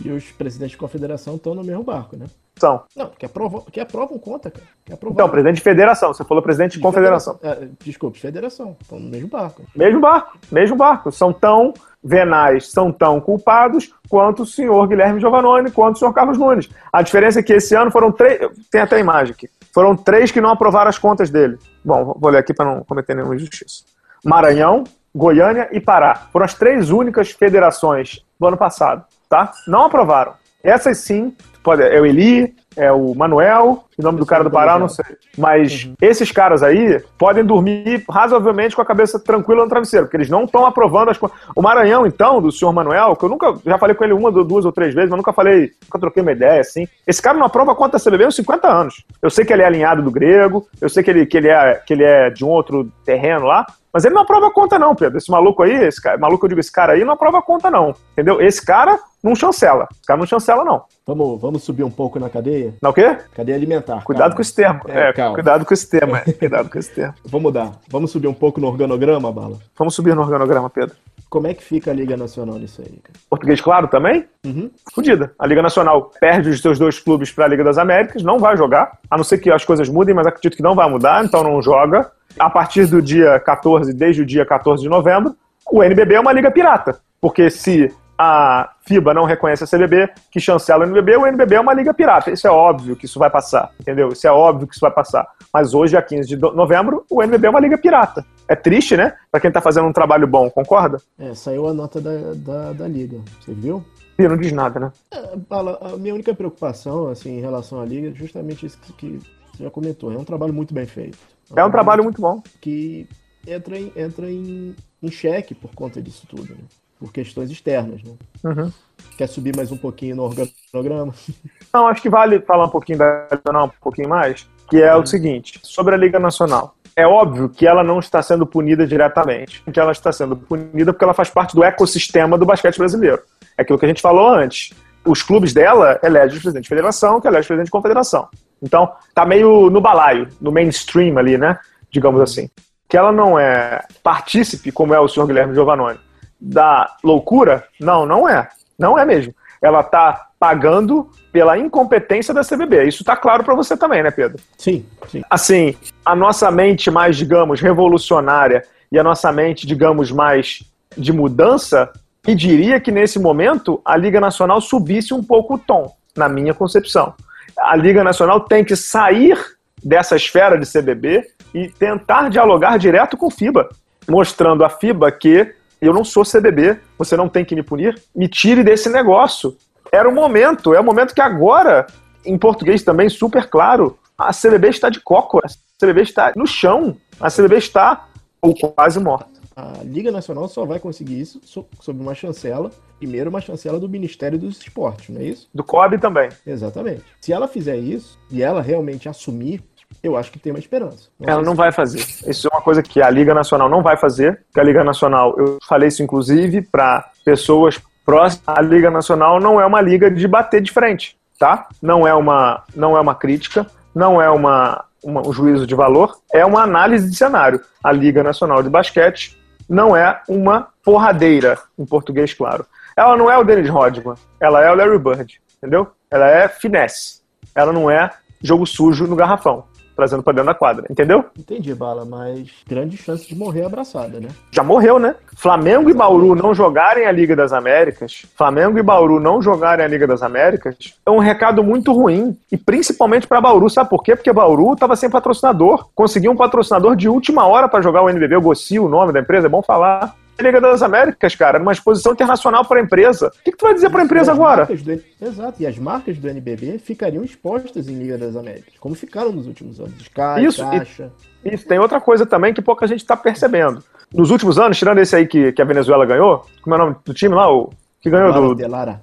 E os presidentes de confederação estão no mesmo barco, né? São. Não, que aprovam, que aprovam conta, cara. Que aprovam. Então, presidente de federação. Você falou presidente de, de confederação. Federa... É, desculpe, federação. Estão no mesmo barco. Mesmo barco, mesmo barco. São tão venais, são tão culpados quanto o senhor Guilherme Giovannone, quanto o senhor Carlos Nunes. A diferença é que esse ano foram três. Tem até a imagem aqui. Foram três que não aprovaram as contas dele. Bom, vou ler aqui para não cometer nenhuma injustiça. Maranhão, Goiânia e Pará. Foram as três únicas federações do ano passado, tá? Não aprovaram. Essas sim, pode, é o Eli, é o Manuel, o nome do cara do Pará, não sei. Mas uhum. esses caras aí podem dormir razoavelmente com a cabeça tranquila no travesseiro, porque eles não estão aprovando as coisas. O Maranhão, então, do senhor Manuel, que eu nunca, já falei com ele uma, duas ou três vezes, mas nunca falei, nunca troquei uma ideia assim. Esse cara não aprova conta CBB há 50 anos. Eu sei que ele é alinhado do grego, eu sei que ele, que ele, é, que ele é de um outro terreno lá, mas ele não aprova conta, não, Pedro. Esse maluco aí, esse cara, maluco, eu digo, esse cara aí não aprova conta, não. Entendeu? Esse cara não chancela. Esse cara não chancela, não. Vamos, vamos subir um pouco na cadeia? Na o quê? Cadeia alimentar. Cuidado calma. com esse termo. É, é cuidado com esse termo. É. Cuidado com esse termo. Vamos mudar. Vamos subir um pouco no organograma, Bala? Vamos subir no organograma, Pedro. Como é que fica a Liga Nacional nisso aí, cara? Português claro também? Uhum. Fudida. A Liga Nacional perde os seus dois clubes para a Liga das Américas, não vai jogar, a não ser que as coisas mudem, mas acredito que não vai mudar, então não joga a partir do dia 14, desde o dia 14 de novembro, o NBB é uma liga pirata. Porque se a FIBA não reconhece a CBB, que chancela o NBB, o NBB é uma liga pirata. Isso é óbvio que isso vai passar, entendeu? Isso é óbvio que isso vai passar. Mas hoje, dia 15 de novembro, o NBB é uma liga pirata. É triste, né? Pra quem tá fazendo um trabalho bom, concorda? É, saiu a nota da, da, da liga. Você viu? E não diz nada, né? É, a minha única preocupação, assim, em relação à liga, é justamente isso que você já comentou. É um trabalho muito bem feito. É um trabalho muito bom. Que entra em, entra em, em xeque por conta disso tudo, né? Por questões externas, né? Uhum. Quer subir mais um pouquinho no organograma? Não, acho que vale falar um pouquinho da não, um pouquinho mais, que é uhum. o seguinte, sobre a Liga Nacional. É óbvio que ela não está sendo punida diretamente, que ela está sendo punida porque ela faz parte do ecossistema do basquete brasileiro. É aquilo que a gente falou antes. Os clubes dela elegem o presidente de federação, que elege o presidente de confederação. Então, tá meio no balaio, no mainstream ali, né? Digamos assim. Que ela não é partícipe, como é o senhor Guilherme Giovannoni, da loucura? Não, não é. Não é mesmo. Ela tá pagando pela incompetência da CBB. Isso tá claro para você também, né, Pedro? Sim, sim. Assim, a nossa mente mais, digamos, revolucionária e a nossa mente, digamos, mais de mudança, pediria que nesse momento a Liga Nacional subisse um pouco o tom, na minha concepção a Liga Nacional tem que sair dessa esfera de CBB e tentar dialogar direto com FIBA, mostrando a FIBA que eu não sou CBB, você não tem que me punir, me tire desse negócio. Era o momento, é o momento que agora, em português também super claro, a CBB está de cócora, a CBB está no chão, a CBB está ou quase morta a Liga Nacional só vai conseguir isso sob uma chancela, primeiro uma chancela do Ministério dos Esportes, não é isso? Do COB também. Exatamente. Se ela fizer isso e ela realmente assumir, eu acho que tem uma esperança. Não ela não vai fazer. Isso é uma coisa que a Liga Nacional não vai fazer, que a Liga Nacional, eu falei isso inclusive para pessoas próximas, a Liga Nacional não é uma liga de bater de frente, tá? Não é uma, não é uma crítica, não é uma, uma, um juízo de valor, é uma análise de cenário. A Liga Nacional de Basquete não é uma porradeira, em português claro. Ela não é o Dennis Rodman, ela é o Larry Bird, entendeu? Ela é finesse. Ela não é jogo sujo no garrafão trazendo pra dentro da quadra, entendeu? Entendi, Bala, mas grande chance de morrer abraçada, né? Já morreu, né? Flamengo e Bauru não jogarem a Liga das Américas, Flamengo e Bauru não jogarem a Liga das Américas, é um recado muito ruim, e principalmente para Bauru, sabe por quê? Porque Bauru tava sem patrocinador, conseguiu um patrocinador de última hora para jogar o NBB, o Gossi, o nome da empresa, é bom falar. Liga das Américas, cara, numa exposição internacional para a empresa. O que, que tu vai dizer para a empresa agora? Do... Exato, e as marcas do NBB ficariam expostas em Liga das Américas, como ficaram nos últimos anos. Sky, isso, Caixa. E, isso, tem outra coisa também que pouca gente está percebendo. Nos últimos anos, tirando esse aí que, que a Venezuela ganhou, como é o nome do time lá? O, que ganhou Lara do. De Lara.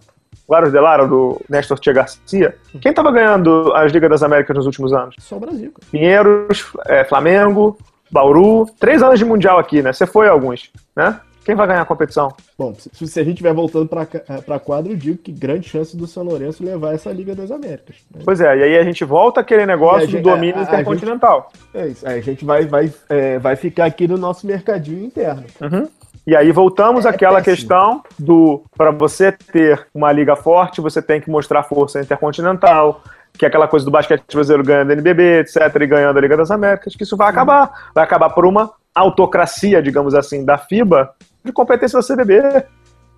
o Aros Delara, do Néstor Tia Garcia, quem estava ganhando as Ligas das Américas nos últimos anos? Só o Brasil. Cara. Pinheiros, é, Flamengo, Bauru. Três anos de Mundial aqui, né? Você foi alguns, né? Quem vai ganhar a competição? Bom, se, se a gente estiver voltando para a quadra, eu digo que grande chance do São Lourenço levar essa Liga das Américas. Né? Pois é, e aí a gente volta aquele negócio gente, do domínio a, a, intercontinental. A gente, é isso, aí a gente vai, vai, é, vai ficar aqui no nosso mercadinho interno. Uhum. E aí voltamos é, àquela questão do para você ter uma liga forte, você tem que mostrar força intercontinental, que é aquela coisa do basquete brasileiro ganhando NBB, etc, e ganhando a Liga das Américas, que isso vai acabar. Vai acabar por uma autocracia, digamos assim, da FIBA de competência da CBB.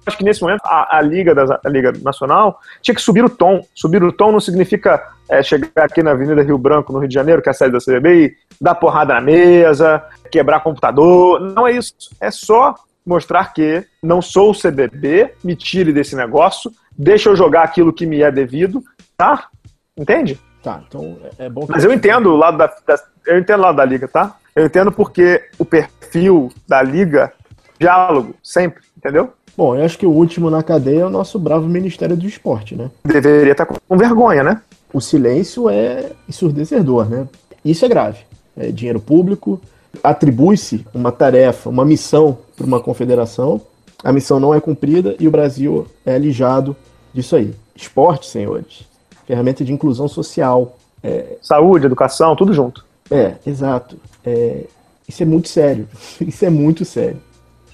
Acho que nesse momento a, a Liga, da, a Liga Nacional tinha que subir o tom. Subir o tom não significa é, chegar aqui na Avenida Rio Branco, no Rio de Janeiro, que é a sede da CBB, e dar porrada na mesa, quebrar computador. Não é isso. É só mostrar que não sou o CBB, me tire desse negócio, deixa eu jogar aquilo que me é devido, tá? Entende? Tá, então é, é bom. Mas eu entendo o lado da, da, eu entendo o lado da liga, tá? Eu entendo porque o perfil da liga diálogo, sempre, entendeu? Bom, eu acho que o último na cadeia é o nosso bravo Ministério do Esporte, né? Deveria estar com vergonha, né? O silêncio é ensurdecedor, né? Isso é grave. É dinheiro público, atribui-se uma tarefa, uma missão para uma confederação, a missão não é cumprida e o Brasil é alijado disso aí. Esporte, senhores, ferramenta de inclusão social. É... Saúde, educação, tudo junto. É, exato. É... Isso é muito sério. Isso é muito sério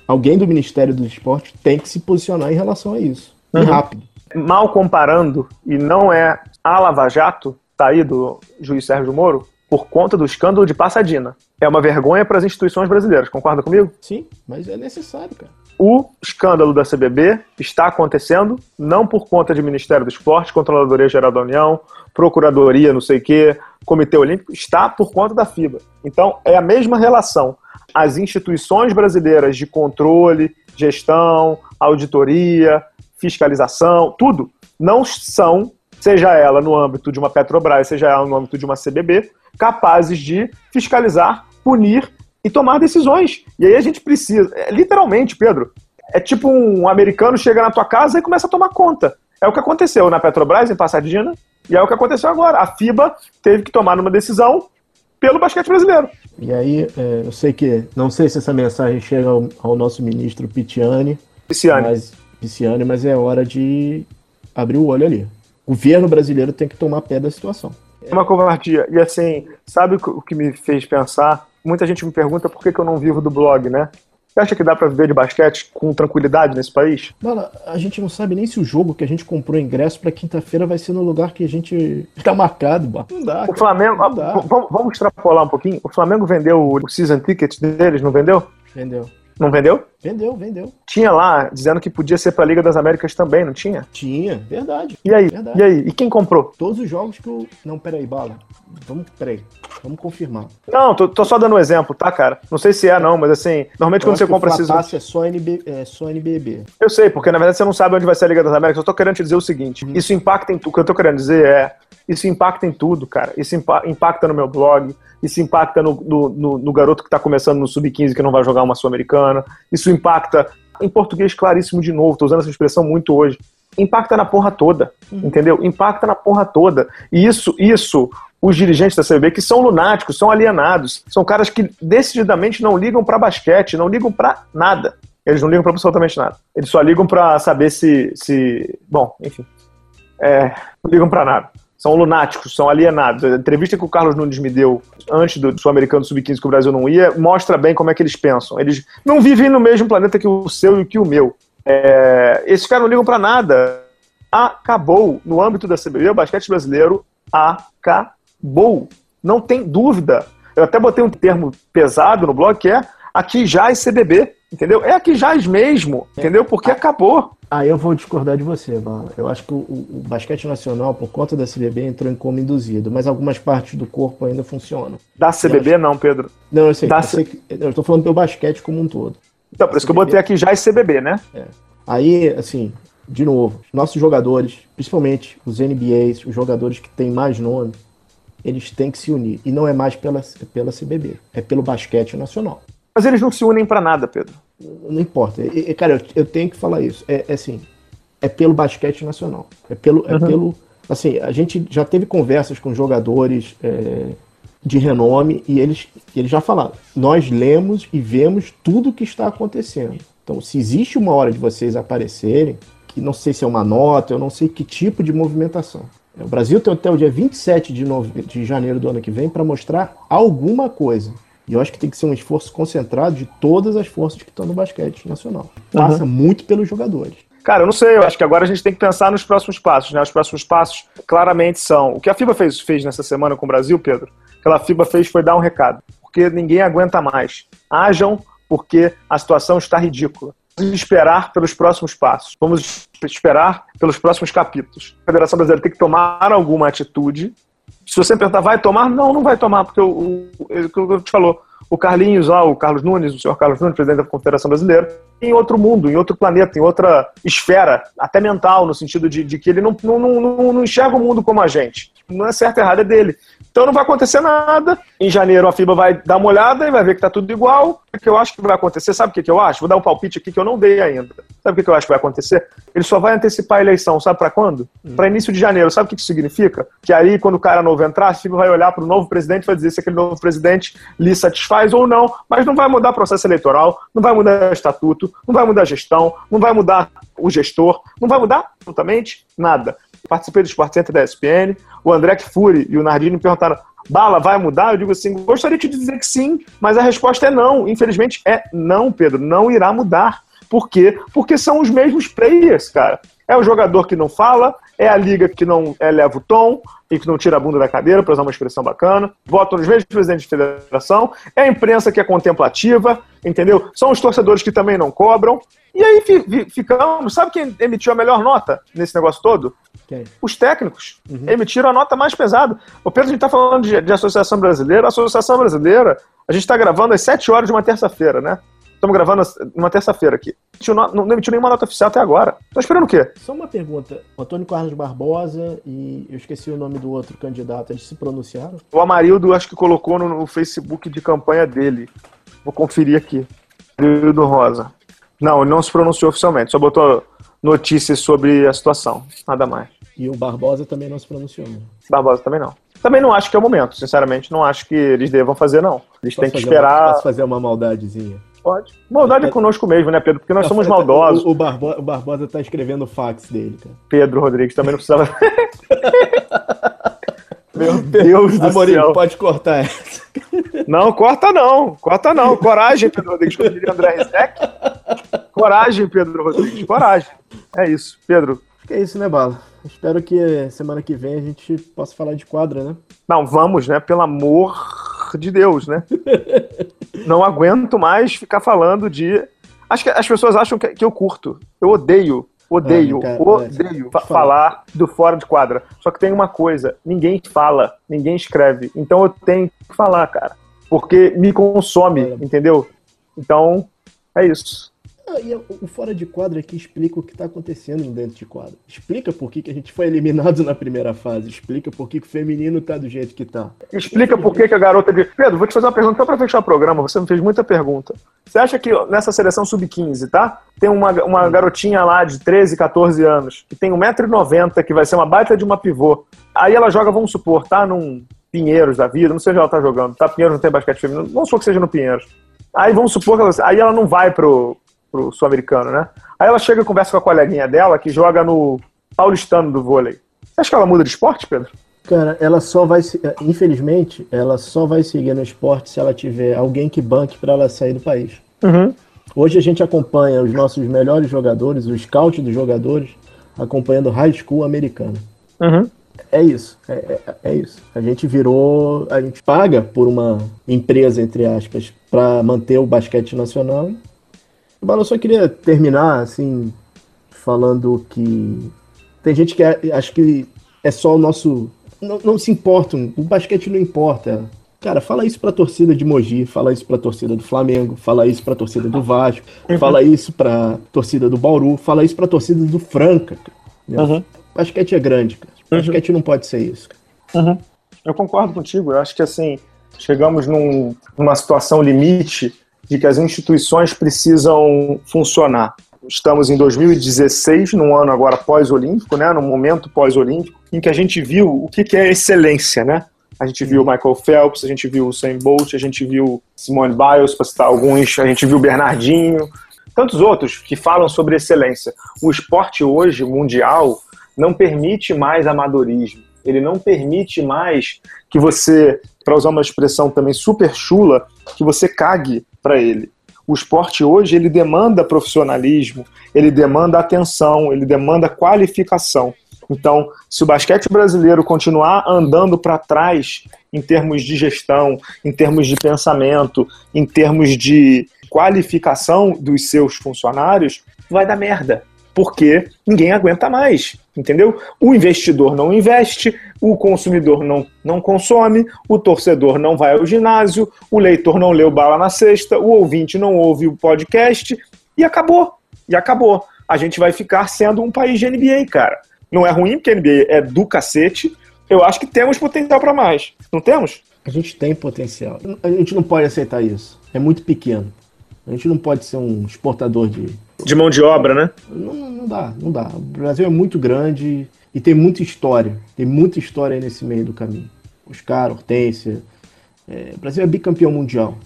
alguém do Ministério do Esporte tem que se posicionar em relação a isso. Uhum. E rápido. Mal comparando, e não é a Lava Jato, tá aí do juiz Sérgio Moro, por conta do escândalo de Passadina. É uma vergonha para as instituições brasileiras, concorda comigo? Sim, mas é necessário, cara. O escândalo da CBB está acontecendo não por conta de Ministério do Esporte, Controladoria Geral da União, Procuradoria, não sei o quê, Comitê Olímpico, está por conta da FIBA. Então, é a mesma relação as instituições brasileiras de controle, gestão, auditoria, fiscalização, tudo, não são, seja ela no âmbito de uma Petrobras, seja ela no âmbito de uma CBB, capazes de fiscalizar, punir e tomar decisões. E aí a gente precisa, é, literalmente, Pedro, é tipo um americano chega na tua casa e começa a tomar conta. É o que aconteceu na Petrobras, em Passadina, e é o que aconteceu agora. A FIBA teve que tomar uma decisão pelo basquete brasileiro. E aí, é, eu sei que, não sei se essa mensagem chega ao, ao nosso ministro Pitiani, Pisciani. Mas, Pisciani, mas é hora de abrir o olho ali. O governo brasileiro tem que tomar pé da situação. É uma covardia. E assim, sabe o que me fez pensar? Muita gente me pergunta por que, que eu não vivo do blog, né? Você acha que dá para viver de basquete com tranquilidade nesse país? Mano, a gente não sabe nem se o jogo que a gente comprou ingresso para quinta-feira vai ser no lugar que a gente tá marcado, bah. Não dá. O Flamengo, não dá. Vamos, vamos extrapolar um pouquinho. O Flamengo vendeu o season ticket deles, não vendeu? Vendeu. Não vendeu? Vendeu, vendeu. Tinha lá dizendo que podia ser pra Liga das Américas também, não tinha? Tinha, verdade. E aí? Verdade. E aí? E quem comprou? Todos os jogos que o. Não, peraí, bala. Vamos, peraí. Vamos confirmar. Não, tô, tô, só dando um exemplo, tá, cara? Não sei se é, não, mas assim, normalmente Eu quando você compra esses. é só, NB, é só NBB. Eu sei, porque na verdade você não sabe onde vai ser a Liga das Américas. Eu tô querendo te dizer o seguinte: hum. isso impacta em tudo. O que eu tô querendo dizer é. Isso impacta em tudo, cara. Isso impacta no meu blog, isso impacta no, no, no, no garoto que está começando no sub-15 que não vai jogar uma Sul-Americana, isso impacta, em português claríssimo de novo, estou usando essa expressão muito hoje, impacta na porra toda, uhum. entendeu? Impacta na porra toda. E isso, isso, os dirigentes da CB, que são lunáticos, são alienados, são caras que decididamente não ligam para basquete, não ligam para nada. Eles não ligam para absolutamente nada. Eles só ligam para saber se, se. Bom, enfim. É, não ligam para nada são lunáticos, são alienados. A entrevista que o Carlos Nunes me deu antes do Sul-Americano Sub-15 que o Brasil não ia, mostra bem como é que eles pensam. Eles não vivem no mesmo planeta que o seu e que o meu. É, esses caras não ligam para nada. Acabou. No âmbito da CBB, o basquete brasileiro acabou. Não tem dúvida. Eu até botei um termo pesado no blog que é aqui é CBB, entendeu? É aqui já mesmo, entendeu? Porque acabou. Aí eu vou discordar de você, mano. Eu acho que o, o, basquete nacional, por conta da CBB, entrou em coma induzido, mas algumas partes do corpo ainda funcionam. Da CBB acho... não, Pedro. Não, eu sei. Da eu, sei que... eu tô falando do basquete como um todo. Então, por isso que eu botei aqui já é CBB, né? É. Aí, assim, de novo, nossos jogadores, principalmente os NBAs, os jogadores que têm mais nome, eles têm que se unir. E não é mais pela, pela CBB, é pelo basquete nacional. Mas eles não se unem para nada, Pedro. Não importa. E, cara, eu, eu, tenho que falar isso. É, é assim, é pelo basquete nacional. É pelo, é uhum. pelo. Assim, a gente já teve conversas com jogadores é, de renome e eles, eles já falaram: nós lemos e vemos tudo o que está acontecendo. Então, se existe uma hora de vocês aparecerem, que não sei se é uma nota, eu não sei que tipo de movimentação. O Brasil tem até o dia 27 de, nove... de janeiro do ano que vem para mostrar alguma coisa. E eu acho que tem que ser um esforço concentrado de todas as forças que estão no basquete nacional. Passa uhum. muito pelos jogadores. Cara, eu não sei, eu acho que agora a gente tem que pensar nos próximos passos, né? Os próximos passos claramente são. O que a FIBA fez, fez nessa semana com o Brasil, Pedro, que a FIBA fez foi dar um recado. Porque ninguém aguenta mais. Hajam porque a situação está ridícula. Vamos esperar pelos próximos passos. Vamos esperar pelos próximos capítulos. A Federação Brasileira tem que tomar alguma atitude. Se você perguntar, vai tomar? Não, não vai tomar, porque o, o, o, o te falou, o Carlinhos lá, o Carlos Nunes, o senhor Carlos Nunes, presidente da Confederação Brasileira, em outro mundo, em outro planeta, em outra esfera, até mental, no sentido de, de que ele não, não, não, não enxerga o mundo como a gente. Não é certo ou errado, é dele. Então não vai acontecer nada. Em janeiro a FIBA vai dar uma olhada e vai ver que está tudo igual. O que eu acho que vai acontecer? Sabe o que, eu acho? Vou dar um palpite aqui que eu não dei ainda. Sabe o que, eu acho que vai acontecer? Ele só vai antecipar a eleição. Sabe para quando? Hum. Para início de janeiro. Sabe o que isso significa? Que aí, quando o cara novo entrar, a FIBA vai olhar para o novo presidente e vai dizer se aquele novo presidente lhe satisfaz ou não. Mas não vai mudar processo eleitoral, não vai mudar estatuto, não vai mudar gestão, não vai mudar o gestor, não vai mudar absolutamente nada participei do Sport Center da ESPN, o André Fury e o Nardini me perguntaram, Bala, vai mudar? Eu digo assim, gostaria de dizer que sim, mas a resposta é não. Infelizmente é não, Pedro, não irá mudar. Por quê? Porque são os mesmos players, cara. É o jogador que não fala, é a liga que não eleva o tom e que não tira a bunda da cadeira, para usar uma expressão bacana. Votam nos mesmos presidentes de federação. É a imprensa que é contemplativa, entendeu? São os torcedores que também não cobram. E aí ficamos. Sabe quem emitiu a melhor nota nesse negócio todo? Quem? Os técnicos. Uhum. Emitiram a nota mais pesada. O Pedro, a gente está falando de, de, Associação Brasileira. A Associação Brasileira, a gente está gravando às 7 horas de uma terça-feira, né? Estamos gravando uma terça-feira aqui. Não, emitiu nenhuma nota oficial até agora. Estou esperando o quê? Só uma pergunta. O Antônio Carlos Barbosa e eu esqueci o nome do outro candidato, eles se pronunciaram? O Amarildo acho que colocou no, no Facebook de campanha dele. Vou conferir aqui. Amarildo Rosa. Não, ele não se pronunciou oficialmente, só botou notícias sobre a situação, nada mais. E o Barbosa também não se pronunciou. Né? Barbosa também não. Também não acho que é o momento, sinceramente, não acho que eles devam fazer, não. Eles posso têm que esperar. Uma, posso fazer uma maldadezinha? Pode. Maldade é conosco mesmo, né, Pedro? Porque nós somos maldosos. O, o, Barbo, o Barbosa tá escrevendo o fax dele, cara. Pedro Rodrigues também não precisava. Meu Deus do Amorim, céu. pode cortar essa. Não, corta não. Corta não. Coragem, Pedro Rodrigues, como diria André Rizek. Coragem, Pedro Rodrigues. Coragem. É isso. Pedro. Que é isso, né, Bala? Espero que semana que vem a gente possa falar de quadra, né? Não, vamos, né? Pelo amor de Deus, né? não aguento mais ficar falando de. Acho que as pessoas acham que, eu curto. Eu odeio Odeio, odeio é, falar do fora de quadra. Só que tem uma coisa: ninguém fala, ninguém escreve. Então eu tenho que falar, cara. Porque me consome, é. entendeu? Então, é isso. Ah, e o fora de quadro aqui explica o que está acontecendo dentro de quadro. Explica por que, que a gente foi eliminado na primeira fase. Explica por que, que o feminino está do jeito que está. Explica por que, que a garota. De... Pedro, vou te fazer uma pergunta só para fechar o programa. Você me fez muita pergunta. Você acha que nessa seleção sub-15, tá? Tem uma, uma garotinha lá de 13, 14 anos, que tem 1,90m, que vai ser uma baita de uma pivô. Aí ela joga, vamos supor, tá num Pinheiros da vida, não sei onde ela tá jogando, tá? Pinheiros não tem basquete feminino, vamos supor que seja no Pinheiros. Aí vamos supor que ela, aí ela não vai pro, pro sul-americano, né? Aí ela chega e conversa com a coleguinha dela que joga no paulistano do vôlei. Você acha que ela muda de esporte, Pedro? Cara, ela só vai, infelizmente, ela só vai seguir no esporte se ela tiver alguém que banque para ela sair do país. Uhum. Hoje a gente acompanha os nossos melhores jogadores, o scout dos jogadores, acompanhando high school americano. Uhum. É isso, é, é, é, isso. A gente virou, a gente paga por uma empresa, entre aspas, para manter o basquete nacional Bala, eu só queria terminar, assim, falando que tem gente que é, acha que é só o nosso. Não, não se importam, o basquete não importa. Cara, fala isso pra torcida de Mogi, fala isso pra torcida do Flamengo, fala isso pra torcida do Vasco, uhum. fala isso pra torcida do Bauru, fala isso pra torcida do Franca. Uhum. Basquete é grande, cara. Uhum. Basquete não pode ser isso. Uhum. Eu concordo contigo. Eu acho que assim, chegamos num, numa situação limite de que as instituições precisam funcionar. estamos em 2016, num ano agora pós-olímpico, né, num momento pós-olímpico, em que a gente viu o que, que é excelência, né? A gente viu Michael Phelps, a gente viu Sam Bolt, a gente viu Simone Biles, para citar alguns, a gente viu Bernardinho, tantos outros que falam sobre excelência. O esporte hoje, mundial, não permite mais amadorismo. Ele não permite mais que você, para usar uma expressão também super chula, que você cague para ele. O esporte hoje ele demanda profissionalismo, ele demanda atenção, ele demanda qualificação. Então, se o basquete brasileiro continuar andando para trás em termos de gestão, em termos de pensamento, em termos de qualificação dos seus funcionários, vai dar merda porque ninguém aguenta mais, entendeu? O investidor não investe, o consumidor não, não consome, o torcedor não vai ao ginásio, o leitor não lê o bala na sexta, o ouvinte não ouve o podcast e acabou. E acabou. A gente vai ficar sendo um país de NBA, cara. Não é ruim, porque a NBA é do cacete. Eu acho que temos potencial para mais. Não temos? A gente tem potencial. A gente não pode aceitar isso. É muito pequeno. A gente não pode ser um exportador de. De mão de obra, né? Não, não dá, não dá. O Brasil é muito grande e tem muita história. Tem muita história aí nesse meio do caminho. Oscar, Hortência. É, o Brasil é bicampeão mundial.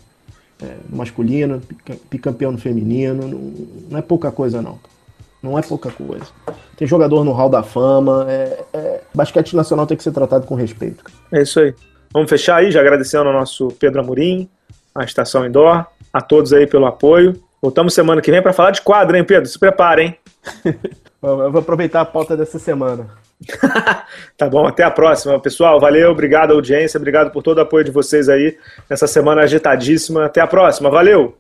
É, no masculino, bicampeão no feminino. Não, não, é pouca coisa, não. Não é pouca coisa. Tem jogador no Hall da Fama. É, é, basquete nacional tem que ser tratado com respeito. É isso aí. Vamos fechar aí, já agradecendo ao nosso Pedro Amorim, a Estação Indoor a todos aí pelo apoio. Voltamos semana que vem para falar de quadro, hein, Pedro? Se prepara, hein? Eu vou aproveitar a pauta dessa semana. tá bom, até a próxima, pessoal. Valeu, obrigado, audiência, obrigado por todo o apoio de vocês aí nessa semana agitadíssima. Até a próxima, valeu!